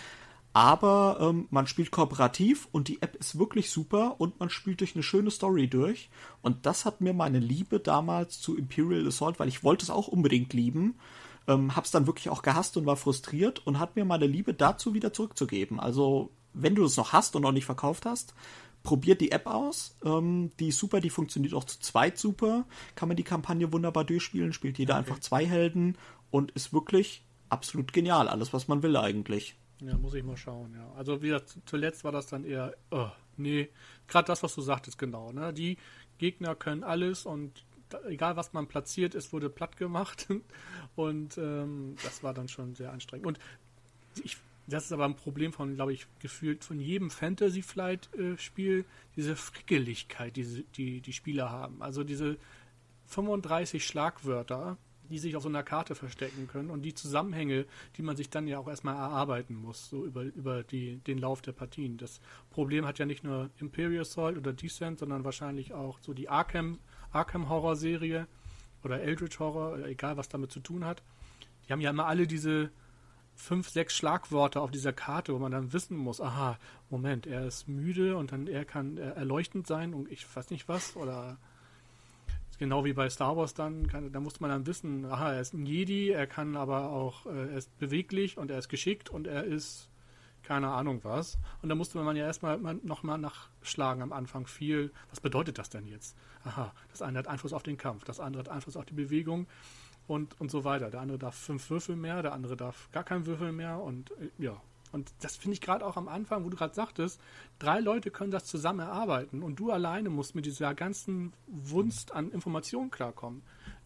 aber ähm, man spielt kooperativ und die App ist wirklich super und man spielt durch eine schöne Story durch. Und das hat mir meine Liebe damals zu Imperial Assault, weil ich wollte es auch unbedingt lieben, ähm, hab's dann wirklich auch gehasst und war frustriert und hat mir meine Liebe dazu wieder zurückzugeben. Also wenn du es noch hast und noch nicht verkauft hast, probiert die App aus. Ähm, die ist super, die funktioniert auch zu zweit super. Kann man die Kampagne wunderbar durchspielen, spielt jeder okay. einfach zwei Helden und ist wirklich absolut genial. Alles, was man will eigentlich. Ja, muss ich mal schauen, ja. Also wie gesagt, zuletzt war das dann eher, oh, nee, gerade das, was du sagtest, genau. Ne? Die Gegner können alles und egal was man platziert, es wurde platt gemacht. Und ähm, das war dann schon sehr anstrengend. Und ich, das ist aber ein Problem von, glaube ich, gefühlt von jedem Fantasy Flight-Spiel, diese Frickeligkeit, die, die die Spieler haben. Also diese 35 Schlagwörter, die sich auf so einer Karte verstecken können und die Zusammenhänge, die man sich dann ja auch erstmal erarbeiten muss, so über, über die, den Lauf der Partien. Das Problem hat ja nicht nur Imperial Assault oder Descent, sondern wahrscheinlich auch so die Arkham, Arkham Horror Serie oder Eldritch Horror, egal was damit zu tun hat. Die haben ja immer alle diese fünf, sechs Schlagworte auf dieser Karte, wo man dann wissen muss, aha, Moment, er ist müde und dann er kann erleuchtend sein und ich weiß nicht was oder genau wie bei Star Wars dann, kann, da musste man dann wissen, aha, er ist ein Jedi, er kann aber auch, äh, er ist beweglich und er ist geschickt und er ist keine Ahnung was. Und da musste man ja erstmal nochmal nachschlagen am Anfang viel, was bedeutet das denn jetzt? Aha, das eine hat Einfluss auf den Kampf, das andere hat Einfluss auf die Bewegung und, und so weiter. Der andere darf fünf Würfel mehr, der andere darf gar keinen Würfel mehr und äh, ja, und das finde ich gerade auch am Anfang, wo du gerade sagtest, drei Leute können das zusammen erarbeiten und du alleine musst mit dieser ganzen Wunst an Informationen klarkommen.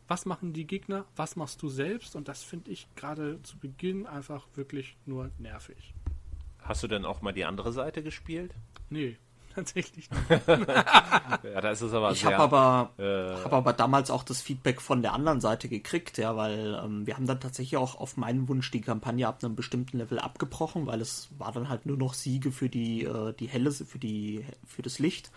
Was machen die Gegner? Was machst du selbst? Und das finde ich gerade zu Beginn einfach wirklich nur nervig. Hast du denn auch mal die andere Seite gespielt? Nee, tatsächlich ja, da ist es aber Ich habe aber, äh, hab aber damals auch das Feedback von der anderen Seite gekriegt, ja, weil ähm, wir haben dann tatsächlich auch auf meinen Wunsch die Kampagne ab einem bestimmten Level abgebrochen, weil es war dann halt nur noch Siege für die, äh, die helle, für die, für das Licht.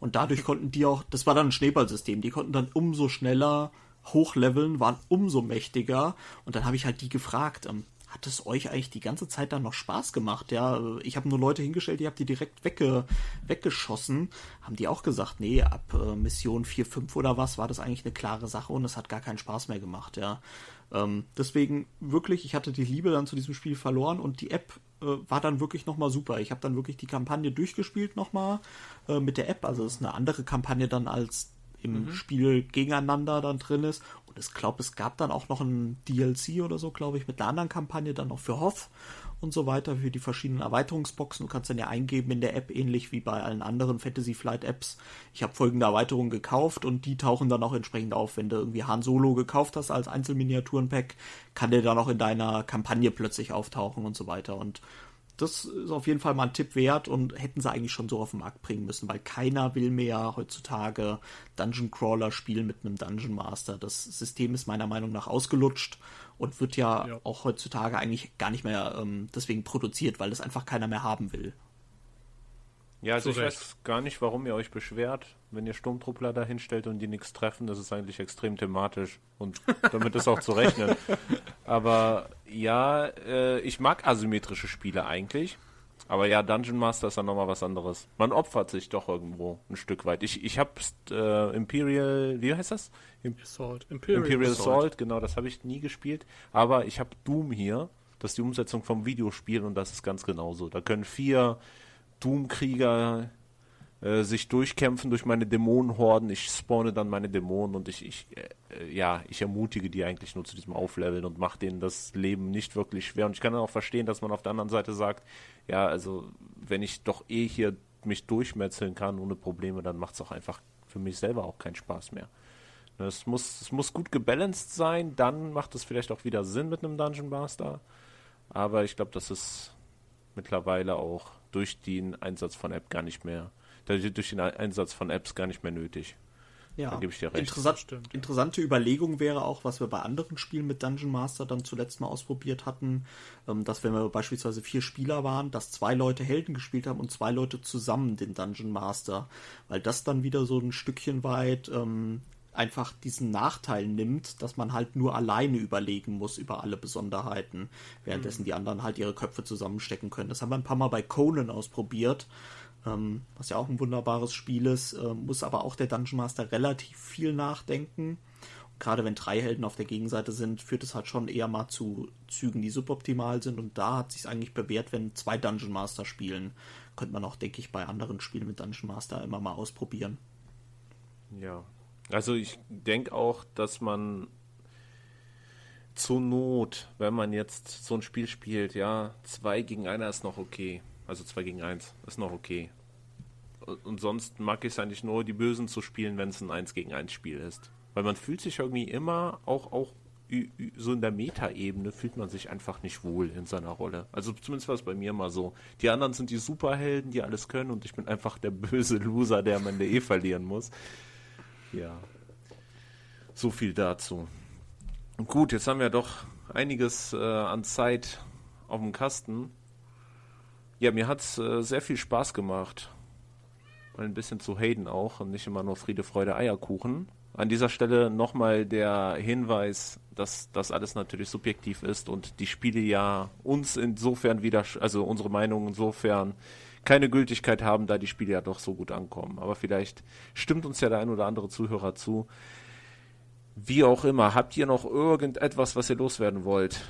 Und dadurch konnten die auch, das war dann ein Schneeballsystem, die konnten dann umso schneller hochleveln, waren umso mächtiger. Und dann habe ich halt die gefragt, ähm, hat es euch eigentlich die ganze Zeit dann noch Spaß gemacht? Ja, ich habe nur Leute hingestellt, die habt die direkt wegge weggeschossen. Haben die auch gesagt, nee, ab äh, Mission 4, 5 oder was war das eigentlich eine klare Sache und es hat gar keinen Spaß mehr gemacht, ja. Ähm, deswegen wirklich, ich hatte die Liebe dann zu diesem Spiel verloren und die App äh, war dann wirklich nochmal super. Ich habe dann wirklich die Kampagne durchgespielt nochmal äh, mit der App. Also es ist eine andere Kampagne dann als im mhm. Spiel gegeneinander dann drin ist. Und ich glaube, es gab dann auch noch ein DLC oder so, glaube ich, mit einer anderen Kampagne dann noch für Hoff und so weiter, für die verschiedenen Erweiterungsboxen. Du kannst dann ja eingeben in der App, ähnlich wie bei allen anderen Fantasy Flight Apps. Ich habe folgende Erweiterungen gekauft und die tauchen dann auch entsprechend auf. Wenn du irgendwie Han Solo gekauft hast als Einzelminiaturenpack, kann der dann auch in deiner Kampagne plötzlich auftauchen und so weiter. Und das ist auf jeden Fall mal ein Tipp wert und hätten sie eigentlich schon so auf den Markt bringen müssen, weil keiner will mehr heutzutage Dungeon Crawler spielen mit einem Dungeon Master. Das System ist meiner Meinung nach ausgelutscht und wird ja, ja. auch heutzutage eigentlich gar nicht mehr ähm, deswegen produziert, weil das einfach keiner mehr haben will. Ja, also so ich weiß gar nicht, warum ihr euch beschwert, wenn ihr Sturmtruppler da hinstellt und die nichts treffen. Das ist eigentlich extrem thematisch und damit ist auch zu rechnen. Aber ja, äh, ich mag asymmetrische Spiele eigentlich. Aber ja, Dungeon Master ist dann nochmal was anderes. Man opfert sich doch irgendwo ein Stück weit. Ich, ich habe äh, Imperial, wie heißt das? Assault. Imperial, Imperial Assault. Assault, genau, das habe ich nie gespielt. Aber ich habe Doom hier. Das ist die Umsetzung vom Videospiel und das ist ganz genauso. Da können vier Doom-Krieger äh, sich durchkämpfen durch meine Dämonenhorden. Ich spawne dann meine Dämonen und ich, ich äh, ja, ich ermutige die eigentlich nur zu diesem Aufleveln und mache denen das Leben nicht wirklich schwer. Und ich kann dann auch verstehen, dass man auf der anderen Seite sagt, ja, also wenn ich doch eh hier mich durchmetzeln kann ohne Probleme, dann macht es auch einfach für mich selber auch keinen Spaß mehr. Ne, es muss, es muss gut gebalanced sein, dann macht es vielleicht auch wieder Sinn mit einem Dungeon Master. Aber ich glaube, das ist mittlerweile auch durch den Einsatz von App gar nicht mehr, durch den Einsatz von Apps gar nicht mehr nötig. Ja, da gebe ich dir recht. Interessant, interessante Überlegung wäre auch, was wir bei anderen Spielen mit Dungeon Master dann zuletzt mal ausprobiert hatten, ähm, dass wenn wir beispielsweise vier Spieler waren, dass zwei Leute Helden gespielt haben und zwei Leute zusammen den Dungeon Master, weil das dann wieder so ein Stückchen weit ähm, einfach diesen Nachteil nimmt, dass man halt nur alleine überlegen muss über alle Besonderheiten, währenddessen mhm. die anderen halt ihre Köpfe zusammenstecken können. Das haben wir ein paar Mal bei Conan ausprobiert, ähm, was ja auch ein wunderbares Spiel ist, äh, muss aber auch der Dungeon Master relativ viel nachdenken gerade wenn drei Helden auf der Gegenseite sind, führt es halt schon eher mal zu Zügen, die suboptimal sind. Und da hat sich eigentlich bewährt, wenn zwei Dungeon Master spielen. Könnte man auch, denke ich, bei anderen Spielen mit Dungeon Master immer mal ausprobieren. Ja. Also ich denke auch, dass man zur Not, wenn man jetzt so ein Spiel spielt, ja, zwei gegen einer ist noch okay. Also zwei gegen eins ist noch okay. Und sonst mag ich es eigentlich nur, die Bösen zu spielen, wenn es ein 1 gegen 1 Spiel ist. Weil man fühlt sich irgendwie immer, auch, auch so in der Meta-Ebene, fühlt man sich einfach nicht wohl in seiner Rolle. Also zumindest war es bei mir mal so. Die anderen sind die Superhelden, die alles können und ich bin einfach der böse Loser, der am Ende eh verlieren muss. Ja. So viel dazu. Gut, jetzt haben wir doch einiges äh, an Zeit auf dem Kasten. Ja, mir hat es äh, sehr viel Spaß gemacht. Mal ein bisschen zu Hayden auch und nicht immer nur Friede, Freude, Eierkuchen. An dieser Stelle nochmal der Hinweis, dass das alles natürlich subjektiv ist und die Spiele ja uns insofern wieder, also unsere Meinung insofern keine Gültigkeit haben, da die Spiele ja doch so gut ankommen. Aber vielleicht stimmt uns ja der ein oder andere Zuhörer zu. Wie auch immer, habt ihr noch irgendetwas, was ihr loswerden wollt?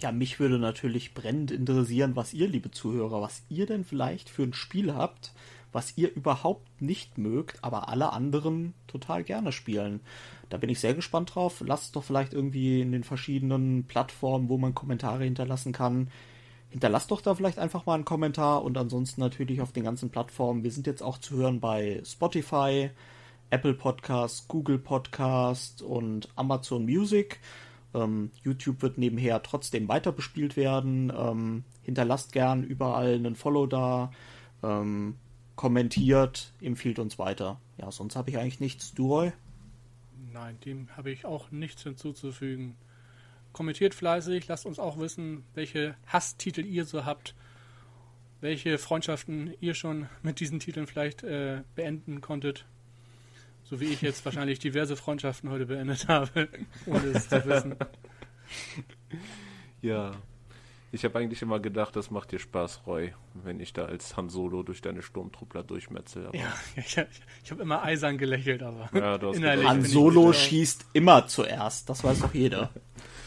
Ja, mich würde natürlich brennend interessieren, was ihr, liebe Zuhörer, was ihr denn vielleicht für ein Spiel habt, was ihr überhaupt nicht mögt, aber alle anderen total gerne spielen. Da bin ich sehr gespannt drauf. Lasst doch vielleicht irgendwie in den verschiedenen Plattformen, wo man Kommentare hinterlassen kann. Hinterlasst doch da vielleicht einfach mal einen Kommentar und ansonsten natürlich auf den ganzen Plattformen. Wir sind jetzt auch zu hören bei Spotify, Apple Podcast, Google Podcast und Amazon Music. Ähm, YouTube wird nebenher trotzdem weiter bespielt werden. Ähm, hinterlasst gern überall einen Follow da. Ähm, kommentiert, empfiehlt uns weiter. Ja, sonst habe ich eigentlich nichts. Du, Roy? Nein, dem habe ich auch nichts hinzuzufügen. Kommentiert fleißig, lasst uns auch wissen, welche Hasstitel ihr so habt, welche Freundschaften ihr schon mit diesen Titeln vielleicht äh, beenden konntet. So wie ich jetzt wahrscheinlich diverse Freundschaften heute beendet habe, ohne es zu wissen. Ja, ich habe eigentlich immer gedacht, das macht dir Spaß, Roy, wenn ich da als Han Solo durch deine Sturmtruppler durchmetzel. Ja, ich, ich habe immer eisern gelächelt, aber ja, Han Solo schießt immer zuerst, das weiß doch jeder.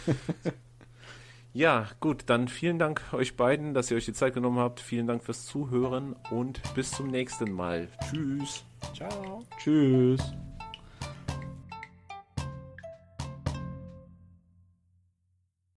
ja, gut, dann vielen Dank euch beiden, dass ihr euch die Zeit genommen habt. Vielen Dank fürs Zuhören und bis zum nächsten Mal. Tschüss. Ciao. Tschüss.